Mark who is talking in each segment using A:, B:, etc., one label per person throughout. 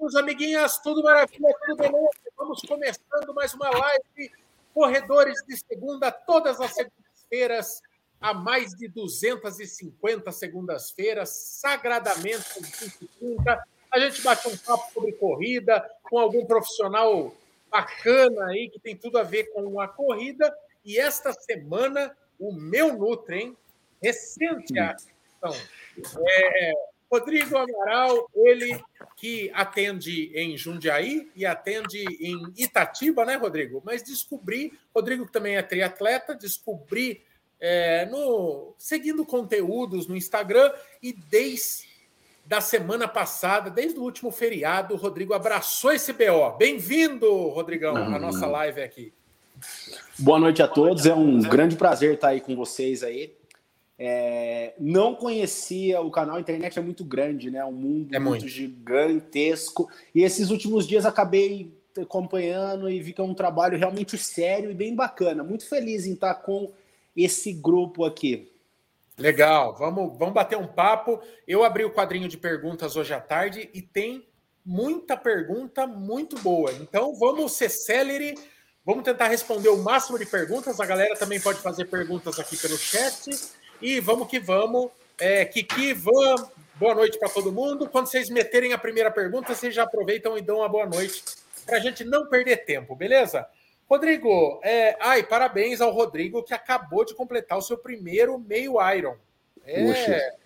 A: amiguinhos, amiguinhas, tudo maravilha, tudo beleza? Vamos começando mais uma live. Corredores de segunda, todas as segundas-feiras, há mais de 250 segundas-feiras, sagradamente A gente bate um papo sobre corrida com algum profissional bacana aí que tem tudo a ver com a corrida. E esta semana, o meu Nutri, hein? Recente a é, Rodrigo Amaral, ele que atende em Jundiaí e atende em Itatiba, né, Rodrigo? Mas descobri, Rodrigo que também é triatleta, descobri é, no seguindo conteúdos no Instagram e desde da semana passada, desde o último feriado, o Rodrigo abraçou esse BO. Bem-vindo, Rodrigão, à nossa live aqui.
B: Boa noite a todos, é um grande prazer estar aí com vocês aí. É, não conhecia o canal, a internet é muito grande, né? Um mundo é muito. muito gigantesco. E esses últimos dias acabei acompanhando e vi que é um trabalho realmente sério e bem bacana. Muito feliz em estar com esse grupo aqui.
A: Legal, vamos, vamos bater um papo. Eu abri o quadrinho de perguntas hoje à tarde e tem muita pergunta muito boa. Então vamos ser célere, vamos tentar responder o máximo de perguntas. A galera também pode fazer perguntas aqui pelo chat. E vamos que vamos. É, Kiki, Van, boa noite para todo mundo. Quando vocês meterem a primeira pergunta, vocês já aproveitam e dão uma boa noite para a gente não perder tempo, beleza? Rodrigo, é, ai, parabéns ao Rodrigo que acabou de completar o seu primeiro meio Iron. É,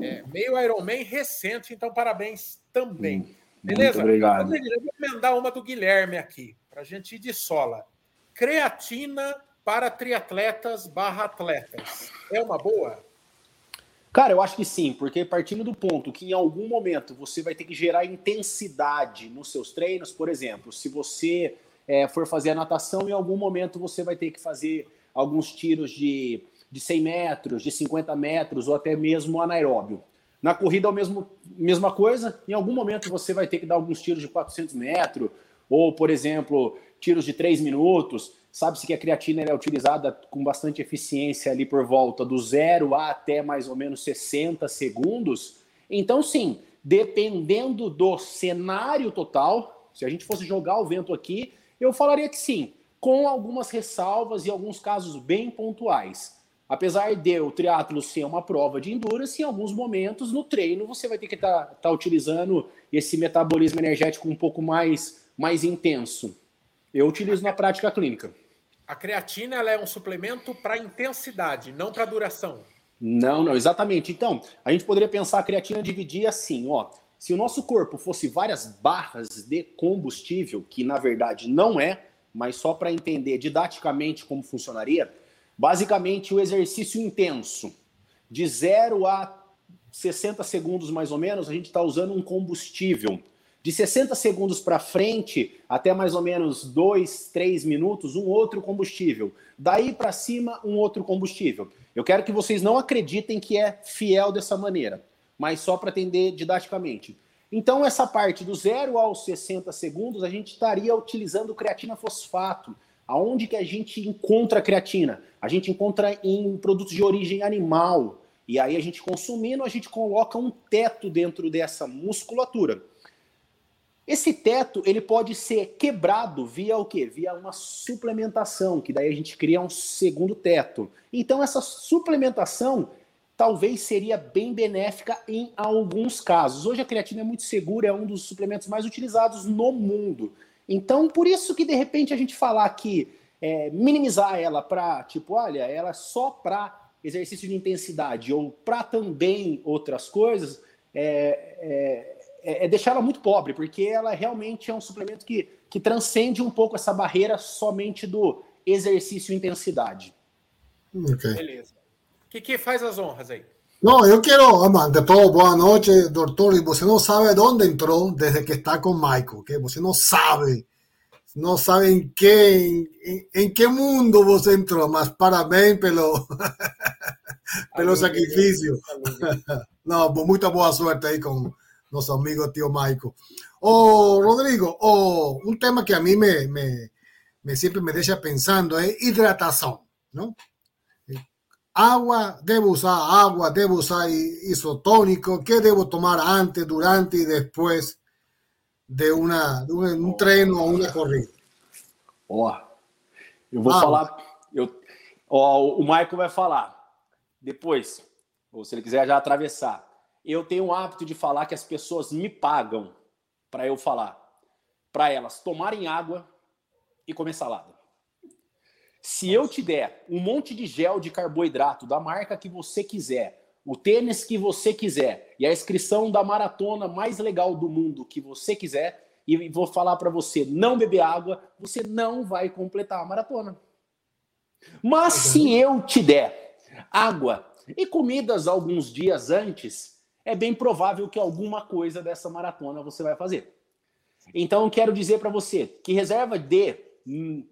A: é meio Ironman recente, então parabéns também. Hum, beleza?
B: Muito obrigado.
A: Rodrigo, eu vou emendar uma do Guilherme aqui, para a gente ir de sola. Creatina para triatletas barra atletas. É uma boa?
B: Cara, eu acho que sim, porque partindo do ponto que em algum momento você vai ter que gerar intensidade nos seus treinos, por exemplo, se você é, for fazer a natação, em algum momento você vai ter que fazer alguns tiros de, de 100 metros, de 50 metros ou até mesmo anaeróbio. Na corrida, a mesmo, mesma coisa, em algum momento você vai ter que dar alguns tiros de 400 metros, ou, por exemplo, tiros de 3 minutos. Sabe-se que a creatina é utilizada com bastante eficiência ali por volta do zero a até mais ou menos 60 segundos. Então, sim, dependendo do cenário total, se a gente fosse jogar o vento aqui, eu falaria que sim, com algumas ressalvas e alguns casos bem pontuais. Apesar de o triatlo ser uma prova de endurance, em alguns momentos no treino você vai ter que estar tá, tá utilizando esse metabolismo energético um pouco mais, mais intenso. Eu utilizo na prática clínica.
A: A creatina ela é um suplemento para intensidade, não para duração.
B: Não, não, exatamente. Então, a gente poderia pensar a creatina dividir assim, ó. Se o nosso corpo fosse várias barras de combustível, que na verdade não é, mas só para entender didaticamente como funcionaria, basicamente o exercício intenso, de 0 a 60 segundos mais ou menos, a gente está usando um combustível de 60 segundos para frente, até mais ou menos 2, 3 minutos, um outro combustível. Daí para cima, um outro combustível. Eu quero que vocês não acreditem que é fiel dessa maneira, mas só para atender didaticamente. Então, essa parte do 0 aos 60 segundos, a gente estaria utilizando creatina fosfato. Aonde que a gente encontra creatina? A gente encontra em produtos de origem animal. E aí, a gente consumindo, a gente coloca um teto dentro dessa musculatura. Esse teto ele pode ser quebrado via o quê? Via uma suplementação, que daí a gente cria um segundo teto. Então essa suplementação talvez seria bem benéfica em alguns casos. Hoje a creatina é muito segura, é um dos suplementos mais utilizados no mundo. Então por isso que de repente a gente falar que é, minimizar ela para tipo, olha, ela é só para exercício de intensidade ou para também outras coisas, é, é é, é deixar ela muito pobre, porque ela realmente é um suplemento que, que transcende um pouco essa barreira somente do exercício e intensidade.
A: Okay. Beleza. O que, que faz as honras aí?
C: No, yo quiero, ante todo, buenas noches, doctor. Y você não sabe dónde entrou desde que está com Michael, que você não sabe, não sabe em que, em, em que mundo você entrou, mas parabéns pelo, pelo sacrifício. Não, muita boa sorte aí com, nuestro amigo tío Michael. O Rodrigo, o un tema que a mí me, me, me siempre me deja pensando es hidratación, ¿no? Agua, debo usar agua, debo usar isotónico, ¿qué debo tomar antes, durante y después? de, uma, de um treino ou uma corrida?
B: Ó, eu vou falar. Eu, ó, o Michael vai falar depois, ou se ele quiser já atravessar. Eu tenho o hábito de falar que as pessoas me pagam para eu falar, para elas tomarem água e comer salada. Se eu te der um monte de gel de carboidrato da marca que você quiser, o tênis que você quiser e a inscrição da maratona mais legal do mundo que você quiser, e vou falar para você não beber água, você não vai completar a maratona. Mas se eu te der água e comidas alguns dias antes, é bem provável que alguma coisa dessa maratona você vai fazer. Então, quero dizer para você que reserva de hum,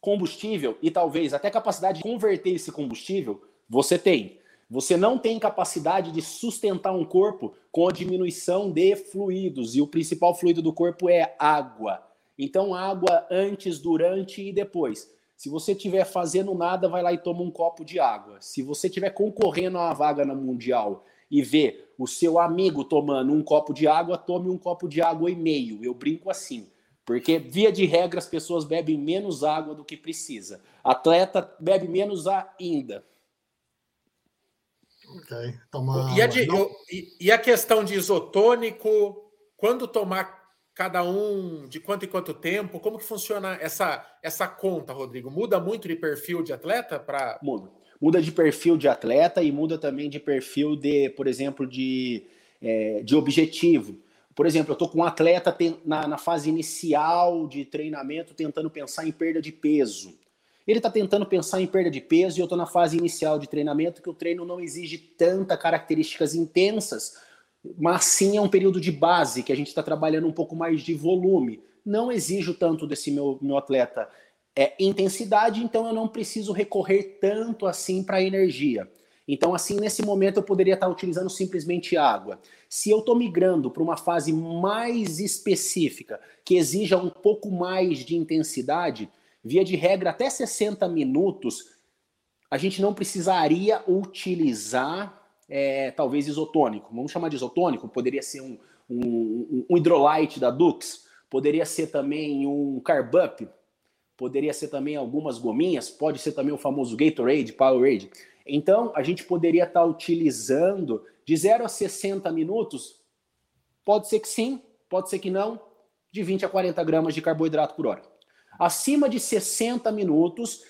B: combustível e talvez até capacidade de converter esse combustível, você tem. Você não tem capacidade de sustentar um corpo com a diminuição de fluidos, e o principal fluido do corpo é água. Então, água antes, durante e depois. Se você estiver fazendo nada, vai lá e toma um copo de água. Se você estiver concorrendo a uma vaga na Mundial e vê o seu amigo tomando um copo de água, tome um copo de água e meio. Eu brinco assim. Porque, via de regra, as pessoas bebem menos água do que precisa. Atleta bebe menos ainda.
C: Ok. Toma
A: e, a de, eu, e, e, a questão de isotônico, quando tomar cada um, de quanto em quanto tempo? Como que funciona essa, essa conta, Rodrigo? Muda muito de perfil de atleta para.
B: Muda. Muda de perfil de atleta e muda também de perfil de, por exemplo, de, é, de objetivo. Por exemplo, eu estou com um atleta na, na fase inicial de treinamento tentando pensar em perda de peso. Ele está tentando pensar em perda de peso e eu estou na fase inicial de treinamento que o treino não exige tanta características intensas, mas sim é um período de base que a gente está trabalhando um pouco mais de volume. Não exijo tanto desse meu, meu atleta é, intensidade, então eu não preciso recorrer tanto assim para energia. Então, assim, nesse momento eu poderia estar utilizando simplesmente água. Se eu estou migrando para uma fase mais específica, que exija um pouco mais de intensidade, Via de regra, até 60 minutos, a gente não precisaria utilizar é, talvez isotônico. Vamos chamar de isotônico? Poderia ser um, um, um hidrolite da Dux, poderia ser também um Carbup, poderia ser também algumas gominhas, pode ser também o famoso Gatorade, Powerade. Então, a gente poderia estar utilizando de 0 a 60 minutos, pode ser que sim, pode ser que não, de 20 a 40 gramas de carboidrato por hora. Acima de 60 minutos,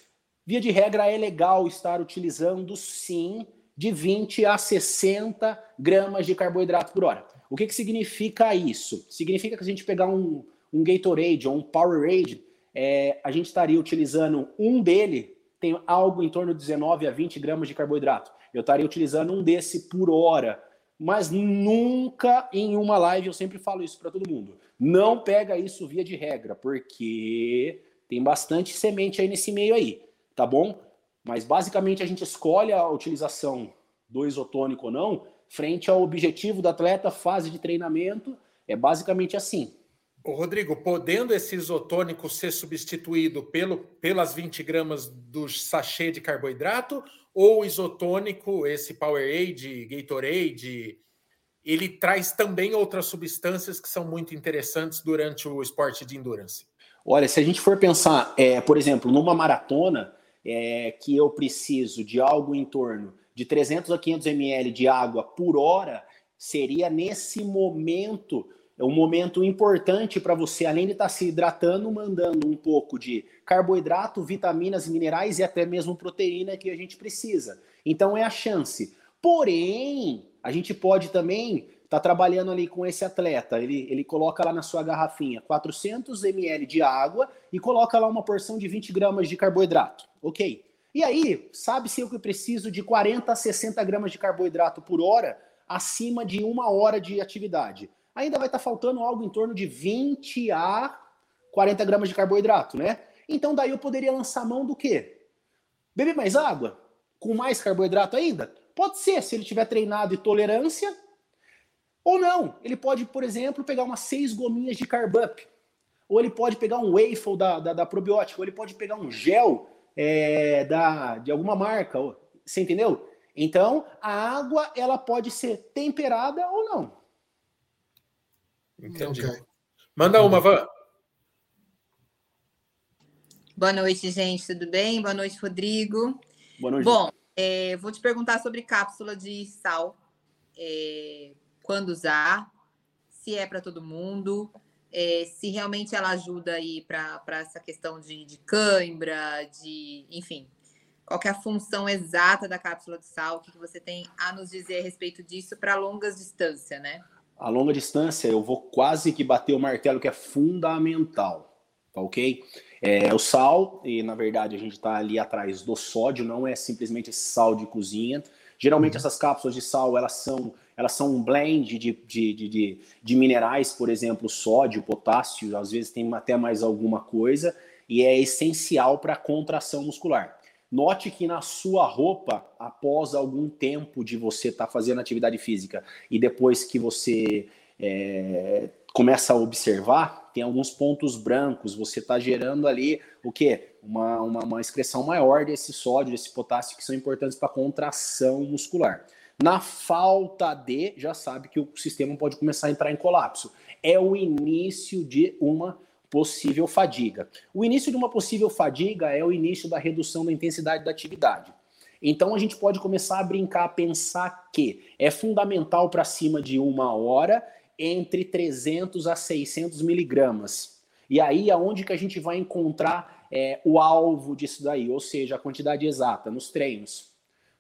B: via de regra, é legal estar utilizando, sim, de 20 a 60 gramas de carboidrato por hora. O que, que significa isso? Significa que a gente pegar um, um Gatorade ou um Powerade, é, a gente estaria utilizando um dele, tem algo em torno de 19 a 20 gramas de carboidrato. Eu estaria utilizando um desse por hora. Mas nunca em uma live, eu sempre falo isso para todo mundo. Não pega isso via de regra, porque tem bastante semente aí nesse meio aí, tá bom? Mas basicamente a gente escolhe a utilização do isotônico ou não, frente ao objetivo do atleta, fase de treinamento, é basicamente assim.
A: Rodrigo, podendo esse isotônico ser substituído pelo, pelas 20 gramas do sachê de carboidrato, ou o isotônico, esse Powerade, Gatorade, ele traz também outras substâncias que são muito interessantes durante o esporte de endurance.
B: Olha, se a gente for pensar, é, por exemplo, numa maratona, é, que eu preciso de algo em torno de 300 a 500 ml de água por hora, seria nesse momento um momento importante para você, além de estar tá se hidratando, mandando um pouco de carboidrato, vitaminas, minerais e até mesmo proteína que a gente precisa. Então é a chance. Porém, a gente pode também estar tá trabalhando ali com esse atleta. Ele, ele coloca lá na sua garrafinha 400 ml de água e coloca lá uma porção de 20 gramas de carboidrato. Ok. E aí, sabe-se eu que preciso de 40 a 60 gramas de carboidrato por hora acima de uma hora de atividade. Ainda vai estar tá faltando algo em torno de 20 a 40 gramas de carboidrato, né? Então daí eu poderia lançar mão do quê? Beber mais água? Com mais carboidrato ainda? Pode ser, se ele tiver treinado e tolerância, ou não. Ele pode, por exemplo, pegar umas seis gominhas de Carbup. Ou ele pode pegar um waffle da, da, da probiótica. Ou ele pode pegar um gel é, da, de alguma marca. Você entendeu? Então, a água ela pode ser temperada ou não.
A: Entendi. Okay. Manda uma, Van.
D: Boa noite, gente. Tudo bem? Boa noite, Rodrigo.
B: Boa noite.
D: Bom, é, vou te perguntar sobre cápsula de sal. É, quando usar, se é para todo mundo, é, se realmente ela ajuda aí para essa questão de, de cãibra, de, enfim, qual é a função exata da cápsula de sal, o que, que você tem a nos dizer a respeito disso para longas distâncias, né?
B: A longa distância, eu vou quase que bater o martelo que é fundamental, tá ok? É, o sal, e na verdade a gente está ali atrás do sódio, não é simplesmente esse sal de cozinha. Geralmente essas cápsulas de sal, elas são, elas são um blend de, de, de, de, de minerais, por exemplo, sódio, potássio, às vezes tem até mais alguma coisa, e é essencial para a contração muscular. Note que na sua roupa, após algum tempo de você estar tá fazendo atividade física e depois que você é, começa a observar, tem alguns pontos brancos, você está gerando ali o quê? Uma, uma, uma, excreção maior desse sódio, desse potássio, que são importantes para contração muscular. Na falta de, já sabe que o sistema pode começar a entrar em colapso. É o início de uma possível fadiga. O início de uma possível fadiga é o início da redução da intensidade da atividade. Então a gente pode começar a brincar, a pensar que é fundamental para cima de uma hora entre 300 a 600 miligramas. E aí aonde que a gente vai encontrar é, o alvo disso daí, ou seja, a quantidade exata nos treinos.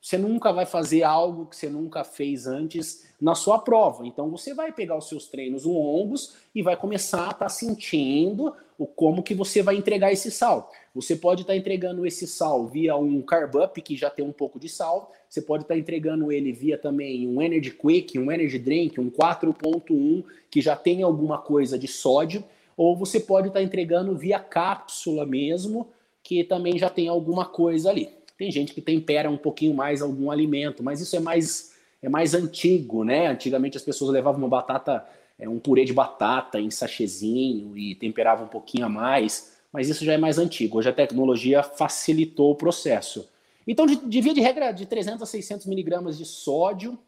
B: Você nunca vai fazer algo que você nunca fez antes na sua prova. Então você vai pegar os seus treinos longos e vai começar a estar tá sentindo o como que você vai entregar esse sal. Você pode estar tá entregando esse sal via um carb up que já tem um pouco de sal. Você pode estar tá entregando ele via também um energy quick, um energy drink, um 4.1 que já tem alguma coisa de sódio. Ou você pode estar entregando via cápsula mesmo, que também já tem alguma coisa ali. Tem gente que tempera um pouquinho mais algum alimento, mas isso é mais é mais antigo, né? Antigamente as pessoas levavam uma batata, é, um purê de batata em sachêzinho e temperavam um pouquinho a mais, mas isso já é mais antigo. Hoje a tecnologia facilitou o processo. Então, de, de via de regra, de 300 a 600 miligramas de sódio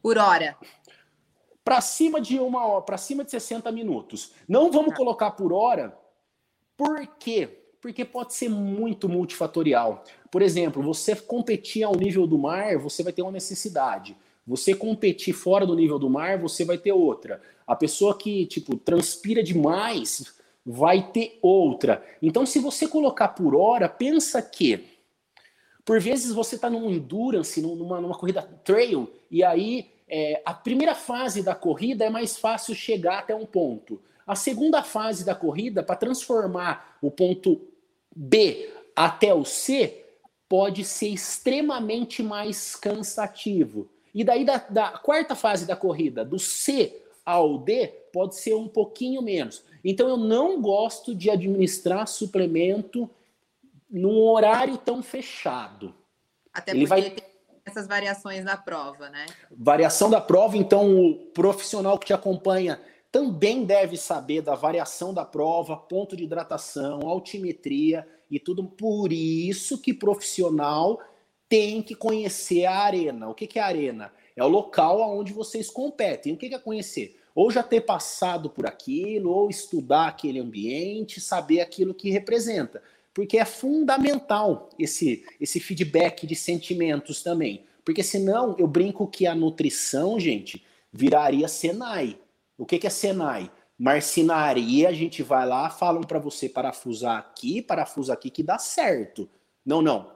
D: por hora.
B: Para cima de uma hora, para cima de 60 minutos. Não vamos tá. colocar por hora, por quê? Porque pode ser muito multifatorial. Por exemplo, você competir ao nível do mar, você vai ter uma necessidade. Você competir fora do nível do mar, você vai ter outra. A pessoa que, tipo, transpira demais vai ter outra. Então, se você colocar por hora, pensa que por vezes você está num endurance, numa, numa corrida trail, e aí é, a primeira fase da corrida é mais fácil chegar até um ponto. A segunda fase da corrida, para transformar o ponto B até o C, pode ser extremamente mais cansativo. E daí, da, da, quarta fase da corrida, do C ao D, pode ser um pouquinho menos. Então, eu não gosto de administrar suplemento num horário tão fechado.
D: Até Ele porque vai... tem essas variações na prova, né?
B: Variação da prova, então o profissional que te acompanha também deve saber da variação da prova, ponto de hidratação, altimetria e tudo. Por isso que profissional tem que conhecer a arena. O que, é a arena? É o local onde vocês competem. O que, que é conhecer? Ou já ter passado por aquilo, ou estudar aquele ambiente, saber aquilo que representa. Porque é fundamental esse, esse feedback de sentimentos também. Porque senão eu brinco que a nutrição, gente, viraria Senai. O que, que é Senai? marcenaria, a gente vai lá, falam para você parafusar aqui, parafusa aqui que dá certo. Não, não.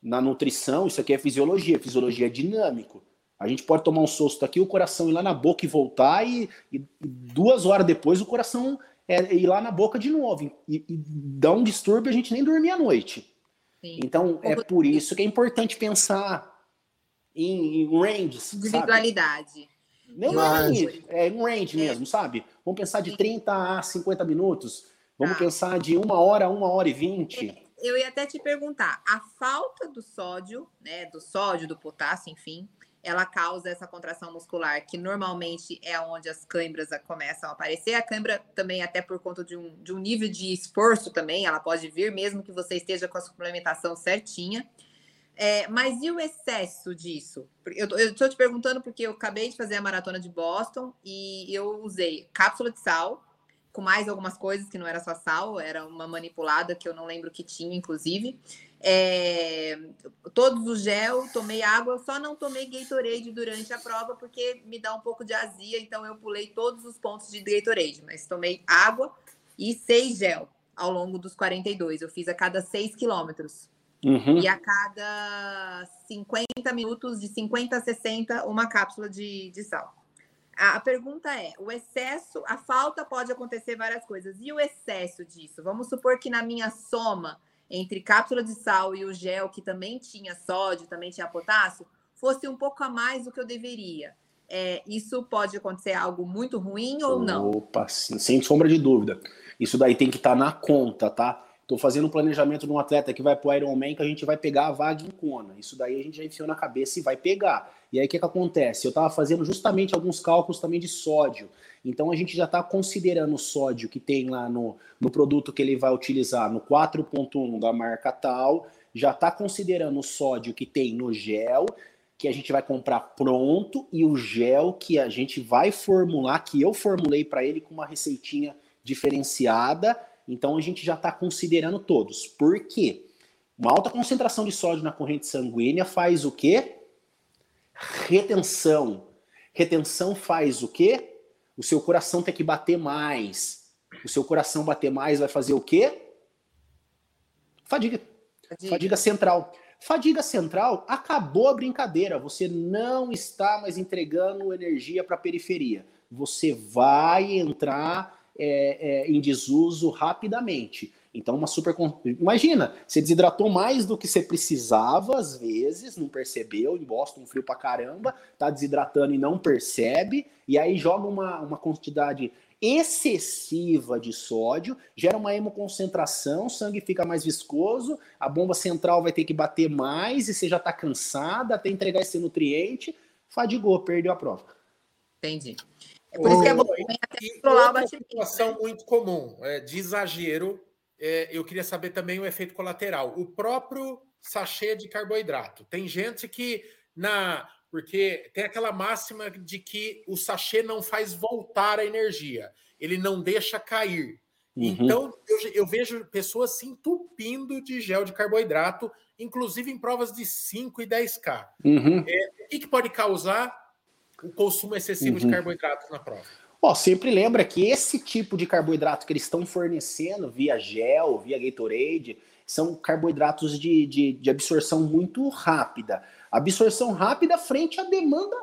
B: Na nutrição, isso aqui é fisiologia, fisiologia é dinâmico. A gente pode tomar um susto aqui, o coração ir lá na boca e voltar, e, e duas horas depois o coração é, ir lá na boca de novo. E, e dá um distúrbio a gente nem dormir à noite. Sim. Então, é por isso que é importante pensar em, em ranges.
D: Individualidade. Sabe?
B: Nem Mas... range, é um range mesmo, sabe? Vamos pensar de 30 a 50 minutos. Vamos tá. pensar de uma hora a uma hora e vinte.
D: É, eu ia até te perguntar, a falta do sódio, né, do sódio, do potássio, enfim, ela causa essa contração muscular, que normalmente é onde as câimbras começam a aparecer. A câimbra também, até por conta de um, de um nível de esforço também, ela pode vir, mesmo que você esteja com a suplementação certinha. É, mas e o excesso disso? Eu estou te perguntando porque eu acabei de fazer a maratona de Boston e eu usei cápsula de sal, com mais algumas coisas que não era só sal, era uma manipulada que eu não lembro que tinha, inclusive. É, todos os gel, tomei água, só não tomei Gatorade durante a prova porque me dá um pouco de azia, então eu pulei todos os pontos de Gatorade, mas tomei água e seis gel ao longo dos 42. Eu fiz a cada seis quilômetros. Uhum. E a cada 50 minutos, de 50 a 60, uma cápsula de, de sal. A pergunta é: o excesso, a falta pode acontecer várias coisas. E o excesso disso? Vamos supor que na minha soma entre cápsula de sal e o gel, que também tinha sódio, também tinha potássio, fosse um pouco a mais do que eu deveria. É, isso pode acontecer algo muito ruim ou não?
B: Opa, sem sombra de dúvida. Isso daí tem que estar tá na conta, tá? Estou fazendo um planejamento de um atleta que vai para o Ironman que a gente vai pegar a vaga em Kona. Isso daí a gente já enfiou na cabeça e vai pegar. E aí o que, que acontece? Eu estava fazendo justamente alguns cálculos também de sódio. Então a gente já está considerando o sódio que tem lá no, no produto que ele vai utilizar no 4.1 da marca tal, já está considerando o sódio que tem no gel, que a gente vai comprar pronto, e o gel que a gente vai formular, que eu formulei para ele com uma receitinha diferenciada então a gente já está considerando todos. Por quê? Uma alta concentração de sódio na corrente sanguínea faz o quê? Retenção. Retenção faz o quê? O seu coração tem que bater mais. O seu coração bater mais vai fazer o quê? Fadiga. Fadiga, Fadiga central. Fadiga central, acabou a brincadeira. Você não está mais entregando energia para a periferia. Você vai entrar é, é, em desuso rapidamente. Então, uma super. Imagina, você desidratou mais do que você precisava, às vezes, não percebeu, em Boston, frio pra caramba, tá desidratando e não percebe, e aí joga uma, uma quantidade excessiva de sódio, gera uma hemoconcentração, o sangue fica mais viscoso, a bomba central vai ter que bater mais, e você já tá cansada até entregar esse nutriente, fadigou, perdeu a prova.
D: Entendi.
A: É por isso que é bom controlar o batimento. situação né? muito comum é, de exagero, é, eu queria saber também o efeito colateral. O próprio sachê de carboidrato. Tem gente que na porque tem aquela máxima de que o sachê não faz voltar a energia, ele não deixa cair. Uhum. Então, eu, eu, vejo pessoas se entupindo de gel de carboidrato, inclusive em provas de 5 e 10K. Uhum. É, o que, que pode causar o consumo excessivo uhum. de carboidratos na prova?
B: Ó, sempre lembra que esse tipo de carboidrato que eles estão fornecendo via gel, via Gatorade, são carboidratos de, de, de absorção muito rápida. Absorção rápida frente à demanda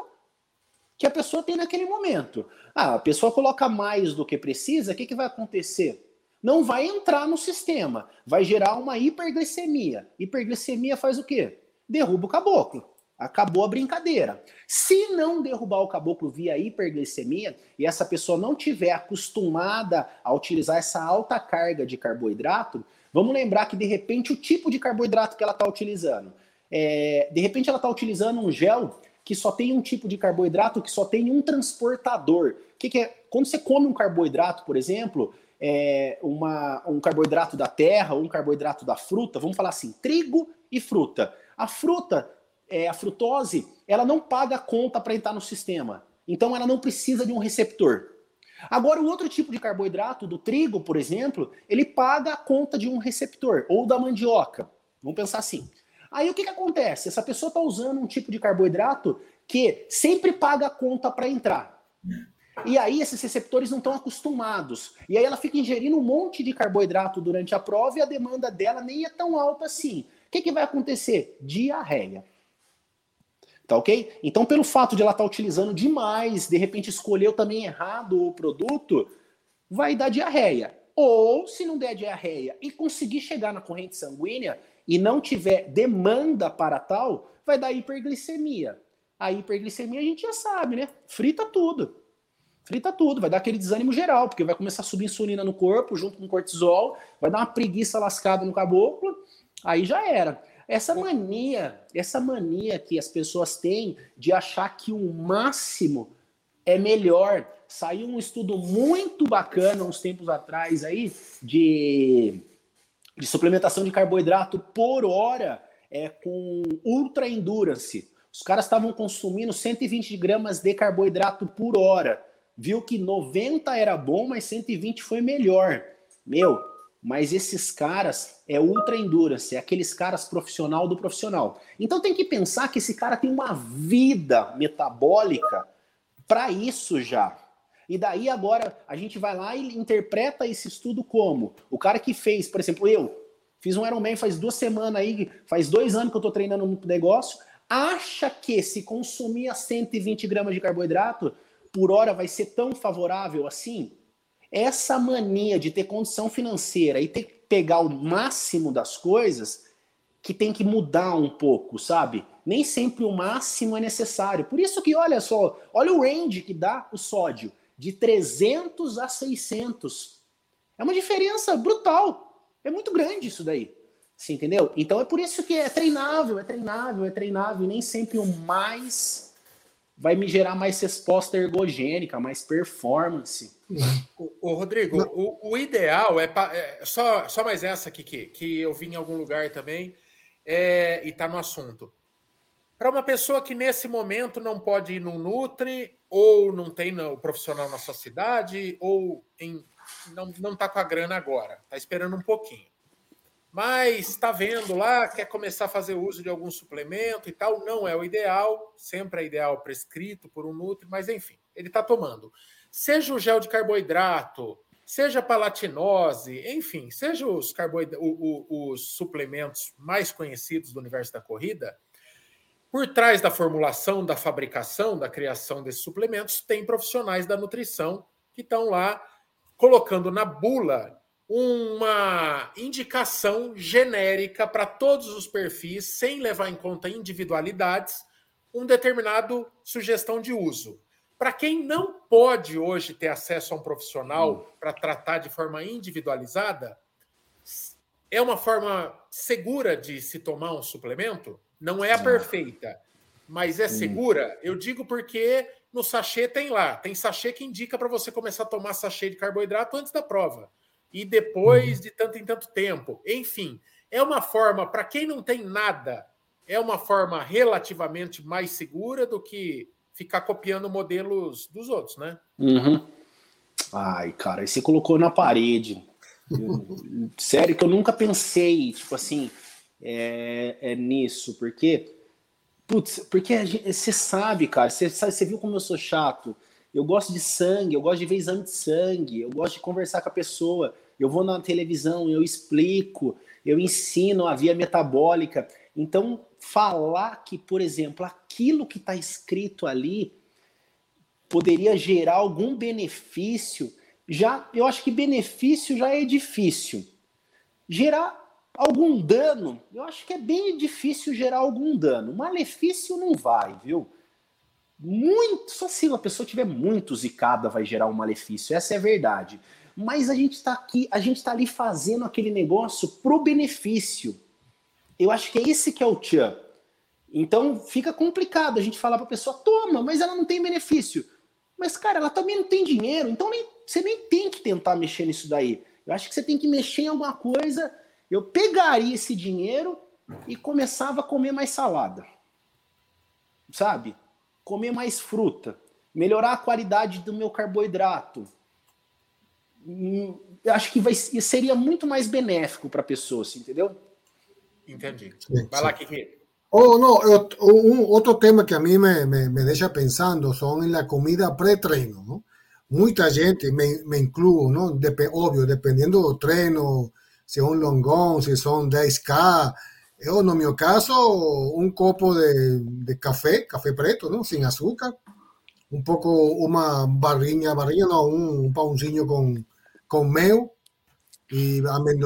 B: que a pessoa tem naquele momento. Ah, a pessoa coloca mais do que precisa, o que, que vai acontecer? Não vai entrar no sistema, vai gerar uma hiperglicemia. Hiperglicemia faz o quê? Derruba o caboclo. Acabou a brincadeira. Se não derrubar o caboclo via hiperglicemia e essa pessoa não tiver acostumada a utilizar essa alta carga de carboidrato, vamos lembrar que de repente o tipo de carboidrato que ela está utilizando, é, de repente ela está utilizando um gel que só tem um tipo de carboidrato, que só tem um transportador. O que, que é? Quando você come um carboidrato, por exemplo, é, uma, um carboidrato da terra ou um carboidrato da fruta, vamos falar assim, trigo e fruta. A fruta é, a frutose, ela não paga conta para entrar no sistema. Então ela não precisa de um receptor. Agora, o outro tipo de carboidrato, do trigo, por exemplo, ele paga a conta de um receptor, ou da mandioca. Vamos pensar assim. Aí o que, que acontece? Essa pessoa está usando um tipo de carboidrato que sempre paga a conta para entrar. E aí esses receptores não estão acostumados. E aí ela fica ingerindo um monte de carboidrato durante a prova e a demanda dela nem é tão alta assim. O que, que vai acontecer? Diarreia. Tá ok? Então, pelo fato de ela estar tá utilizando demais, de repente escolheu também errado o produto, vai dar diarreia. Ou, se não der diarreia e conseguir chegar na corrente sanguínea e não tiver demanda para tal, vai dar hiperglicemia. A hiperglicemia a gente já sabe, né? Frita tudo. Frita tudo, vai dar aquele desânimo geral, porque vai começar a subir insulina no corpo junto com cortisol, vai dar uma preguiça lascada no caboclo, aí já era. Essa mania, essa mania que as pessoas têm de achar que o máximo é melhor. Saiu um estudo muito bacana uns tempos atrás aí de, de suplementação de carboidrato por hora. é, com Ultra Endurance. Os caras estavam consumindo 120 gramas de carboidrato por hora. Viu que 90 era bom, mas 120 foi melhor. Meu, mas esses caras é ultra endurance, é aqueles caras profissional do profissional. Então tem que pensar que esse cara tem uma vida metabólica para isso já. E daí agora a gente vai lá e interpreta esse estudo como o cara que fez, por exemplo, eu fiz um Ironman faz duas semanas aí, faz dois anos que eu tô treinando no negócio, acha que se consumir 120 gramas de carboidrato por hora vai ser tão favorável assim? Essa mania de ter condição financeira e ter que pegar o máximo das coisas que tem que mudar um pouco, sabe? Nem sempre o máximo é necessário. Por isso que, olha só, olha o range que dá o sódio, de 300 a 600. É uma diferença brutal. É muito grande isso daí. Você entendeu? Então é por isso que é treinável, é treinável, é treinável. E nem sempre o mais vai me gerar mais resposta ergogênica, mais performance.
A: O, o Rodrigo, o, o, ideal é, é, só, só mais essa aqui que, que eu vi em algum lugar também é, e está no assunto. Para uma pessoa que nesse momento não pode ir no Nutri, ou não tem o profissional na sua cidade, ou em, não está com a grana agora, está esperando um pouquinho. Mas está vendo lá, quer começar a fazer uso de algum suplemento e tal, não é o ideal, sempre é ideal prescrito por um Nutri, mas enfim, ele está tomando seja o gel de carboidrato, seja a palatinose, enfim, seja os, carboid... o, o, os suplementos mais conhecidos do universo da corrida, por trás da formulação, da fabricação, da criação desses suplementos, tem profissionais da nutrição que estão lá colocando na bula uma indicação genérica para todos os perfis, sem levar em conta individualidades, um determinado sugestão de uso. Para quem não pode hoje ter acesso a um profissional hum. para tratar de forma individualizada, é uma forma segura de se tomar um suplemento? Não é a perfeita, mas é segura. Eu digo porque no sachê tem lá, tem sachê que indica para você começar a tomar sachê de carboidrato antes da prova e depois hum. de tanto em tanto tempo. Enfim, é uma forma para quem não tem nada, é uma forma relativamente mais segura do que ficar copiando modelos dos outros, né?
B: Uhum. Ai, cara, aí você colocou na parede. Eu, sério que eu nunca pensei, tipo assim, é, é nisso, porque, putz, porque você sabe, cara, você, sabe, você viu como eu sou chato. Eu gosto de sangue, eu gosto de ver exame de sangue, eu gosto de conversar com a pessoa. Eu vou na televisão, eu explico, eu ensino a via metabólica. Então, falar que, por exemplo, aquilo que está escrito ali poderia gerar algum benefício, já eu acho que benefício já é difícil. Gerar algum dano, eu acho que é bem difícil gerar algum dano. Malefício não vai, viu? Muito, só se a pessoa tiver muito zicada vai gerar um malefício, essa é a verdade. Mas a gente está aqui, a gente está ali fazendo aquele negócio pro benefício. Eu acho que é esse que é o tchan. Então fica complicado a gente falar para a pessoa, toma, mas ela não tem benefício. Mas, cara, ela também não tem dinheiro, então nem, você nem tem que tentar mexer nisso daí. Eu acho que você tem que mexer em alguma coisa. Eu pegaria esse dinheiro e começava a comer mais salada. Sabe? Comer mais fruta. Melhorar a qualidade do meu carboidrato. Hum, eu acho que vai, seria muito mais benéfico para a pessoa, assim, entendeu?
A: Entendi. Vai lá, Kiki.
C: Oh, no, un, otro tema que a mí me, me, me deja pensando son en la comida pre-treno, ¿no? Mucha gente, me, me incluyo, ¿no? Dep obvio, dependiendo del treno, si es un longón, si son 10K, yo en mi caso, un copo de, de, café, café preto, ¿no? Sin azúcar, un poco, una barriña, barriña, no, un, un pauncillo con, con meo y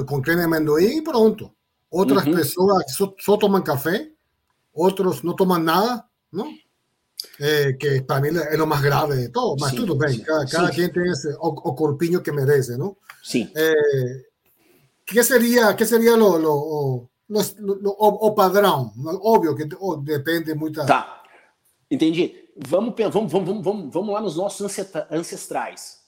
C: con crema de amendoín y pronto. Otras personas solo toman café, otros no toman nada, ¿no? Eh, que para mí es lo más grave de todo. Mas sí, tudo bem, cada, cada sí. quien tiene ese, o, o, corpiño que merece, ¿no?
B: Sí.
C: Eh, ¿Qué sería, qué sería lo, lo, o, lo, lo, o, padrão? Óbvio que depende muito.
B: Tá, entendi. Vamos, vamos, vamos, vamos, vamos lá nos nossos ancestrais.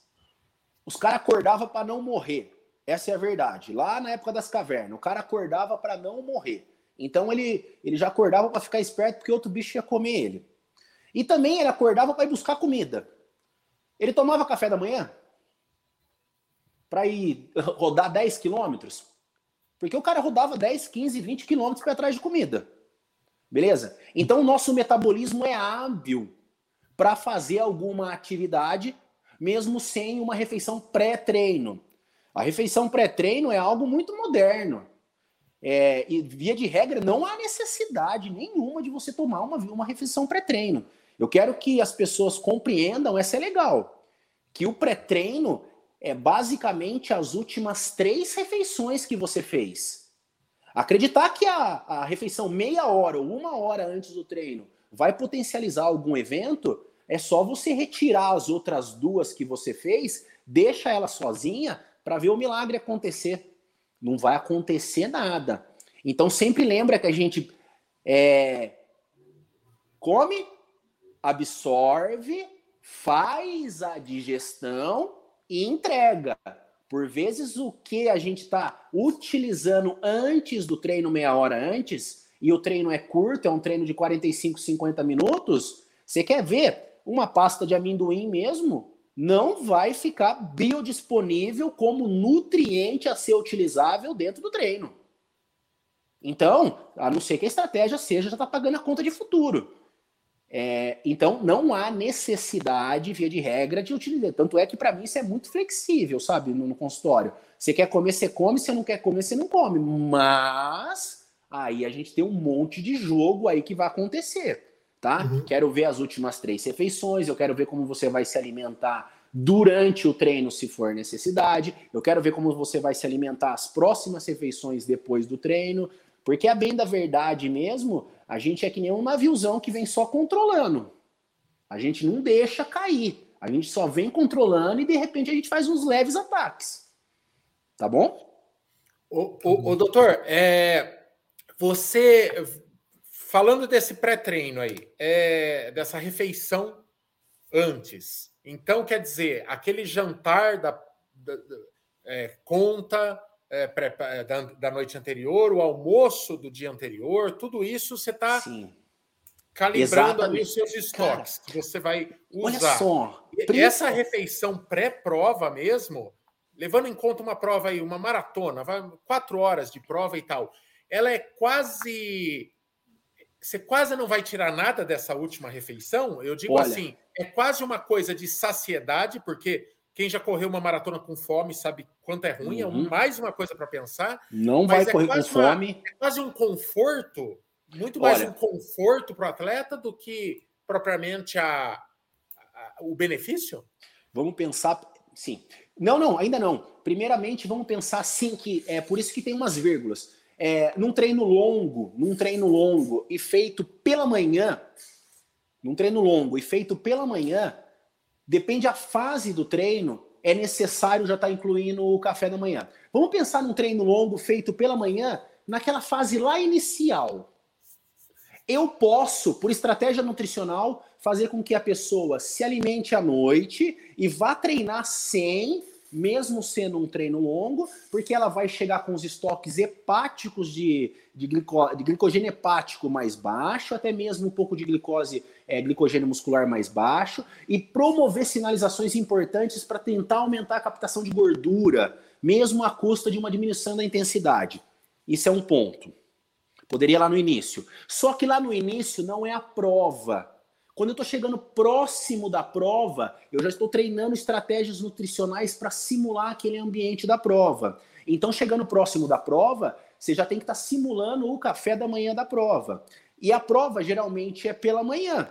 B: Os caras acordavam para não morrer. Essa é a verdade. Lá na época das cavernas, o cara acordava para não morrer. Então ele, ele já acordava para ficar esperto porque outro bicho ia comer ele. E também ele acordava para ir buscar comida. Ele tomava café da manhã para ir rodar 10 quilômetros, porque o cara rodava 10, 15, 20 quilômetros para trás de comida. Beleza? Então o nosso metabolismo é hábil para fazer alguma atividade, mesmo sem uma refeição pré-treino. A refeição pré-treino é algo muito moderno. É, e via de regra, não há necessidade nenhuma de você tomar uma, uma refeição pré-treino. Eu quero que as pessoas compreendam, essa é legal, que o pré-treino é basicamente as últimas três refeições que você fez. Acreditar que a, a refeição meia hora ou uma hora antes do treino vai potencializar algum evento, é só você retirar as outras duas que você fez, deixa ela sozinha para ver o milagre acontecer. Não vai acontecer nada. Então sempre lembra que a gente é, come, absorve, faz a digestão e entrega. Por vezes, o que a gente está utilizando antes do treino, meia hora antes, e o treino é curto, é um treino de 45, 50 minutos, você quer ver uma pasta de amendoim mesmo? Não vai ficar biodisponível como nutriente a ser utilizável dentro do treino. Então, a não ser que a estratégia seja já está pagando a conta de futuro. É, então, não há necessidade, via de regra, de utilizar. Tanto é que, para mim, isso é muito flexível, sabe, no, no, consultório. Você quer comer, você come, você não quer comer, você não come. Mas aí a gente tem um monte de jogo aí que vai acontecer, tá? Uhum. Quero ver as últimas três refeições, eu quero ver como você vai se alimentar durante o treino, se for necessidade. Eu quero ver como você vai se alimentar as próximas refeições depois do treino. Porque a bem da verdade mesmo, a gente é que nem um naviozão que vem só controlando. A gente não deixa cair. A gente só vem controlando e de repente a gente faz uns leves ataques. Tá bom?
A: O doutor, é, você falando desse pré-treino aí, é, dessa refeição antes. Então, quer dizer, aquele jantar da, da, da é, conta é, é, da, da, noite anterior, o almoço do dia anterior, tudo isso você está calibrando ali os seus estoques Cara, que você vai usar. Olha só, essa refeição pré-prova mesmo, levando em conta uma prova aí, uma maratona, vai quatro horas de prova e tal, ela é quase você quase não vai tirar nada dessa última refeição. Eu digo Olha. assim, é quase uma coisa de saciedade, porque quem já correu uma maratona com fome sabe quanto é ruim, é uhum. é mais uma coisa para pensar.
B: Não vai é correr com fome.
A: Uma, é quase um conforto, muito mais Olha, um conforto para o atleta do que propriamente a, a, o benefício?
B: Vamos pensar, sim. Não, não, ainda não. Primeiramente, vamos pensar assim que é por isso que tem umas vírgulas. É, num treino longo, num treino longo e feito pela manhã, num treino longo e feito pela manhã, Depende a fase do treino, é necessário já estar tá incluindo o café da manhã. Vamos pensar num treino longo feito pela manhã, naquela fase lá inicial. Eu posso, por estratégia nutricional, fazer com que a pessoa se alimente à noite e vá treinar sem mesmo sendo um treino longo, porque ela vai chegar com os estoques hepáticos de, de, glico, de glicogênio hepático mais baixo, até mesmo um pouco de glicose, é, glicogênio muscular mais baixo, e promover sinalizações importantes para tentar aumentar a captação de gordura, mesmo à custa de uma diminuição da intensidade. Isso é um ponto. Poderia lá no início. Só que lá no início não é a prova quando eu estou chegando próximo da prova, eu já estou treinando estratégias nutricionais para simular aquele ambiente da prova. Então, chegando próximo da prova, você já tem que estar tá simulando o café da manhã da prova. E a prova geralmente é pela manhã.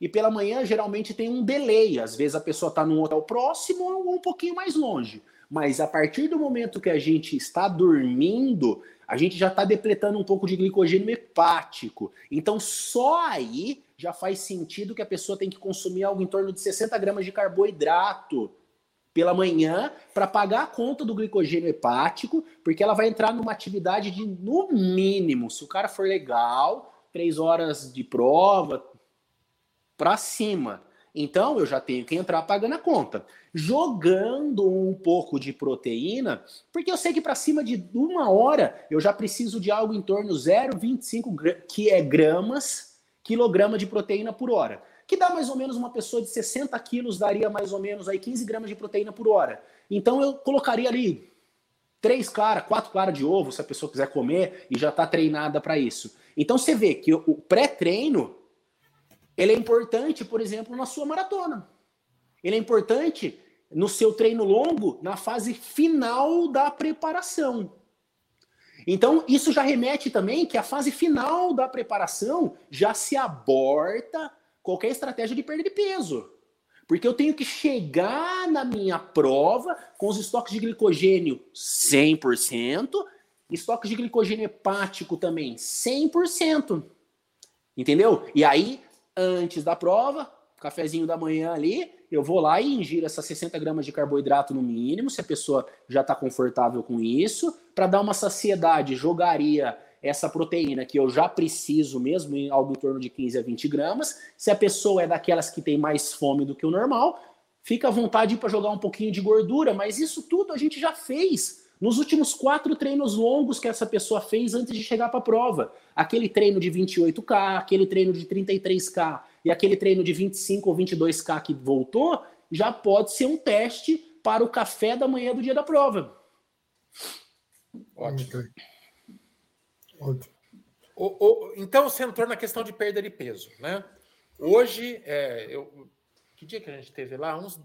B: E pela manhã geralmente tem um delay. Às vezes a pessoa está num hotel próximo ou um pouquinho mais longe. Mas a partir do momento que a gente está dormindo, a gente já está depletando um pouco de glicogênio hepático. Então, só aí já faz sentido que a pessoa tem que consumir algo em torno de 60 gramas de carboidrato pela manhã para pagar a conta do glicogênio hepático, porque ela vai entrar numa atividade de, no mínimo, se o cara for legal, três horas de prova para cima. Então eu já tenho que entrar pagando a conta. Jogando um pouco de proteína, porque eu sei que para cima de uma hora eu já preciso de algo em torno de 0,25 que é gramas, quilograma de proteína por hora. Que dá mais ou menos uma pessoa de 60 quilos, daria mais ou menos aí 15 gramas de proteína por hora. Então eu colocaria ali três claras, quatro claras de ovo, se a pessoa quiser comer e já está treinada para isso. Então você vê que o pré-treino ele é importante, por exemplo, na sua maratona. Ele é importante no seu treino longo, na fase final da preparação. Então, isso já remete também que a fase final da preparação já se aborta qualquer estratégia de perda de peso. Porque eu tenho que chegar na minha prova com os estoques de glicogênio 100%, estoques de glicogênio hepático também 100%. Entendeu? E aí antes da prova, cafezinho da manhã ali, eu vou lá e ingiro essas 60 gramas de carboidrato no mínimo, se a pessoa já está confortável com isso. Para dar uma saciedade, jogaria essa proteína que eu já preciso mesmo, em algo em torno de 15 a 20 gramas. Se a pessoa é daquelas que tem mais fome do que o normal, fica à vontade para jogar um pouquinho de gordura, mas isso tudo a gente já fez nos últimos quatro treinos longos que essa pessoa fez antes de chegar para a prova. Aquele treino de 28K, aquele treino de 33K e aquele treino de 25 ou 22K que voltou, já pode ser um teste para o café da manhã do dia da prova.
A: Ótimo. Ótimo. O, o, então, você entrou na questão de perda de peso, né? Hoje, é, eu, que dia que a gente teve lá? Uns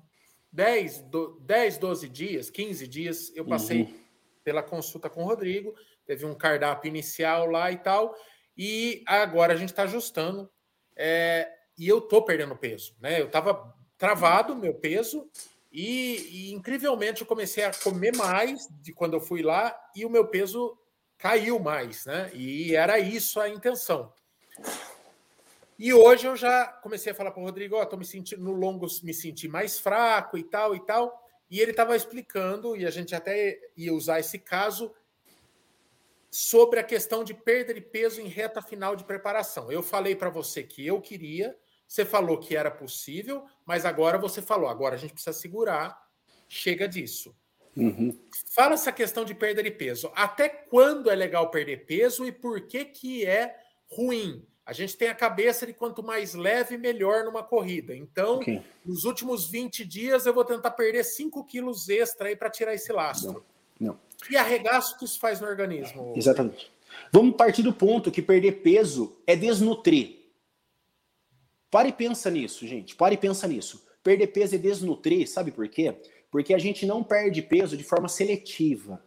A: 10, do, 10 12 dias, 15 dias, eu passei uhum pela consulta com o Rodrigo, teve um cardápio inicial lá e tal, e agora a gente está ajustando. É, e eu tô perdendo peso, né? Eu estava travado meu peso e, e, incrivelmente eu comecei a comer mais de quando eu fui lá e o meu peso caiu mais, né? E era isso a intenção. E hoje eu já comecei a falar para o Rodrigo, oh, tô me sentindo no longo, me senti mais fraco e tal e tal. E ele estava explicando, e a gente até ia usar esse caso, sobre a questão de perda de peso em reta final de preparação. Eu falei para você que eu queria, você falou que era possível, mas agora você falou, agora a gente precisa segurar, chega disso. Uhum. Fala essa questão de perda de peso. Até quando é legal perder peso e por que, que é ruim? A gente tem a cabeça de quanto mais leve, melhor numa corrida. Então, okay. nos últimos 20 dias, eu vou tentar perder 5 quilos extra aí para tirar esse lastro. Não, não. E arregaço que isso faz no organismo?
B: Exatamente. Vamos partir do ponto que perder peso é desnutrir. Pare e pensa nisso, gente. Pare e pensa nisso. Perder peso é desnutrir, sabe por quê? Porque a gente não perde peso de forma seletiva.